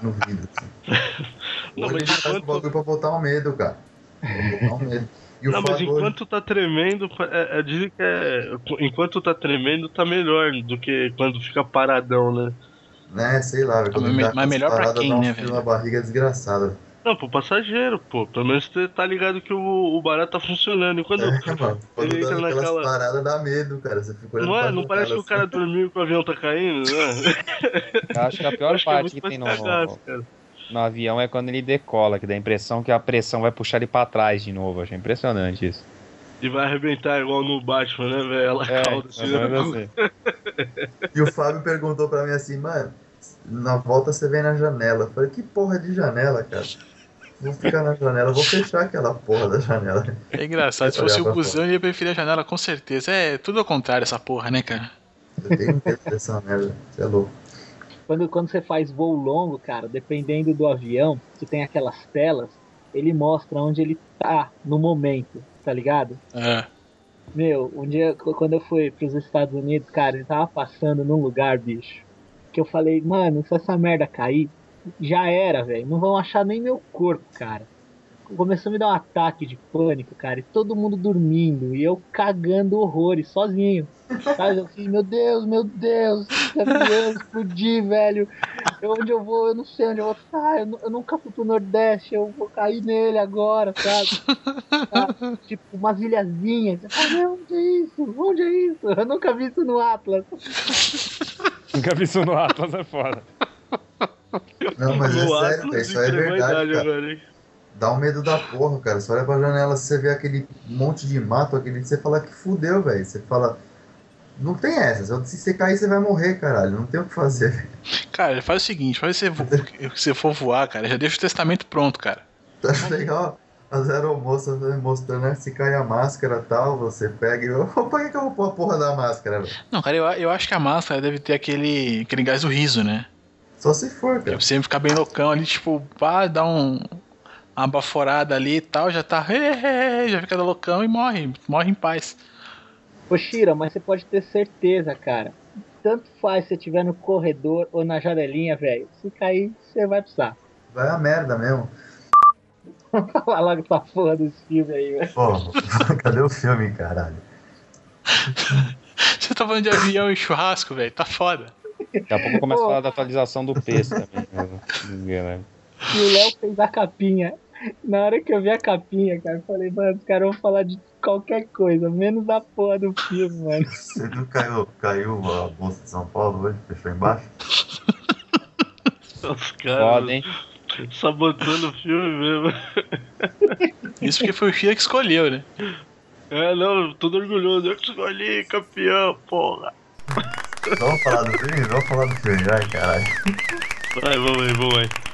Speaker 4: no vidro. Assim.
Speaker 2: Não,
Speaker 4: ele
Speaker 2: mas
Speaker 4: faz o
Speaker 2: enquanto-
Speaker 4: bagulho pra botar um medo, cara. Pra botar um medo. E o
Speaker 2: Não, mas
Speaker 4: hoje-
Speaker 2: enquanto tá tremendo, é, é, dizem que é, enquanto tá tremendo tá melhor do que quando fica paradão, né?
Speaker 4: Né, sei lá,
Speaker 1: mas
Speaker 4: quando
Speaker 1: me-
Speaker 4: dá
Speaker 1: mas melhor pra quem,
Speaker 4: dá um
Speaker 1: né, velho?
Speaker 4: na barriga desgraçada.
Speaker 2: Não, pro passageiro, pô. Pelo menos você tá ligado que o, o barato tá funcionando. E quando,
Speaker 4: É, mano. Quando
Speaker 2: Ele
Speaker 4: dá
Speaker 2: entra naquela-
Speaker 4: paradas dá medo, cara. Você fica olhando
Speaker 2: não, é,
Speaker 4: pra
Speaker 2: não parece que o
Speaker 4: janela,
Speaker 2: cara dormiu e que o avião tá caindo, né?
Speaker 3: Eu acho que a pior
Speaker 2: Acho que é
Speaker 3: parte que tem no,
Speaker 2: cagaço, cara.
Speaker 3: no avião é quando ele decola, que dá a impressão que a pressão vai puxar ele pra trás de novo. Achei impressionante isso.
Speaker 2: E vai arrebentar igual no Batman, né, velho? Ela
Speaker 3: É,
Speaker 2: calda assim, né?
Speaker 3: assim.
Speaker 4: E o Fábio perguntou pra mim assim, mano, na volta você vem na janela. Eu falei, que porra de janela, cara? Vou ficar na janela, vou fechar aquela porra da janela.
Speaker 1: É engraçado, se fosse o busão, eu ia preferir a janela com certeza. É tudo ao contrário essa porra, né, cara?
Speaker 4: Eu tenho medo dessa merda, você é louco.
Speaker 5: Quando, quando você faz voo longo, cara, dependendo do avião, que tem aquelas telas, ele mostra onde ele tá no momento, tá ligado?
Speaker 1: É.
Speaker 5: Meu, um dia qu- quando eu fui pros Estados Unidos, cara, ele tava passando num lugar, bicho, que eu falei, mano, se essa merda cair, já era, velho. Não vão achar nem meu corpo, cara. Começou a me dar um ataque de pânico, cara, e todo mundo dormindo, e eu cagando horrores, sozinho. Sabe, assim, meu Deus, meu Deus, avião explodir, velho. Eu, onde eu vou, eu não sei onde eu vou estar, eu, eu nunca fui pro Nordeste, eu vou cair nele agora, sabe? Tipo, umas ilhazinhas. Fala, meu, onde é isso? Onde é isso? Eu nunca vi isso no Atlas.
Speaker 3: Nunca vi isso no Atlas, é foda.
Speaker 4: Não, mas é sério, velho, isso aí é verdade, cara. Dá um medo da porra, cara. Você olha pra janela, você vê aquele monte de mato, aquele você fala que fudeu, velho. Você fala, não tem essa, se você cair você vai morrer, caralho. Não tem o que fazer.
Speaker 1: Cara, faz o seguinte, faz você, você for voar, cara, já deixa o testamento pronto, cara.
Speaker 4: Acho legal as aeromoças né, mostrando, né? Se cai a máscara e tal, você pega e. Opa, por que, que eu vou pôr a porra da máscara, velho?
Speaker 1: Não, cara, eu, eu acho que a máscara deve ter aquele, aquele gás do riso, né?
Speaker 4: Só se for,
Speaker 1: Pra
Speaker 4: cara.
Speaker 1: você ficar bem loucão ali, tipo, pá, dá um, uma baforada ali e tal, já tá, já fica loucão e morre, morre em paz.
Speaker 5: Ô, Shira, mas você pode ter certeza, cara. Tanto faz se você estiver no corredor ou na janelinha, velho. Se cair, você vai precisar.
Speaker 4: Vai a merda mesmo.
Speaker 5: Fala logo essa porra desse filme aí, velho.
Speaker 4: Pô, cadê o filme, caralho?
Speaker 1: Você tá falando de avião e churrasco, velho, tá foda.
Speaker 3: Daqui a pouco eu começo a falar da atualização do PES também. né?
Speaker 5: E o Léo fez a capinha. Na hora que eu vi a capinha, cara, eu falei, mano, os caras vão falar de qualquer coisa, menos da porra do filme, mano.
Speaker 4: Você viu que caiu, caiu a bolsa de São Paulo hoje? Fechou embaixo?
Speaker 2: Os caras
Speaker 3: Foda, hein?
Speaker 2: sabotando o filme mesmo.
Speaker 1: Isso porque foi o Shira que escolheu, né?
Speaker 2: É, não, todo orgulhoso. Eu que escolhi campeão, porra.
Speaker 4: Vamos falar do filme? Vamos falar do filme, vai, caralho.
Speaker 2: Vai, vamos aí, vamos aí.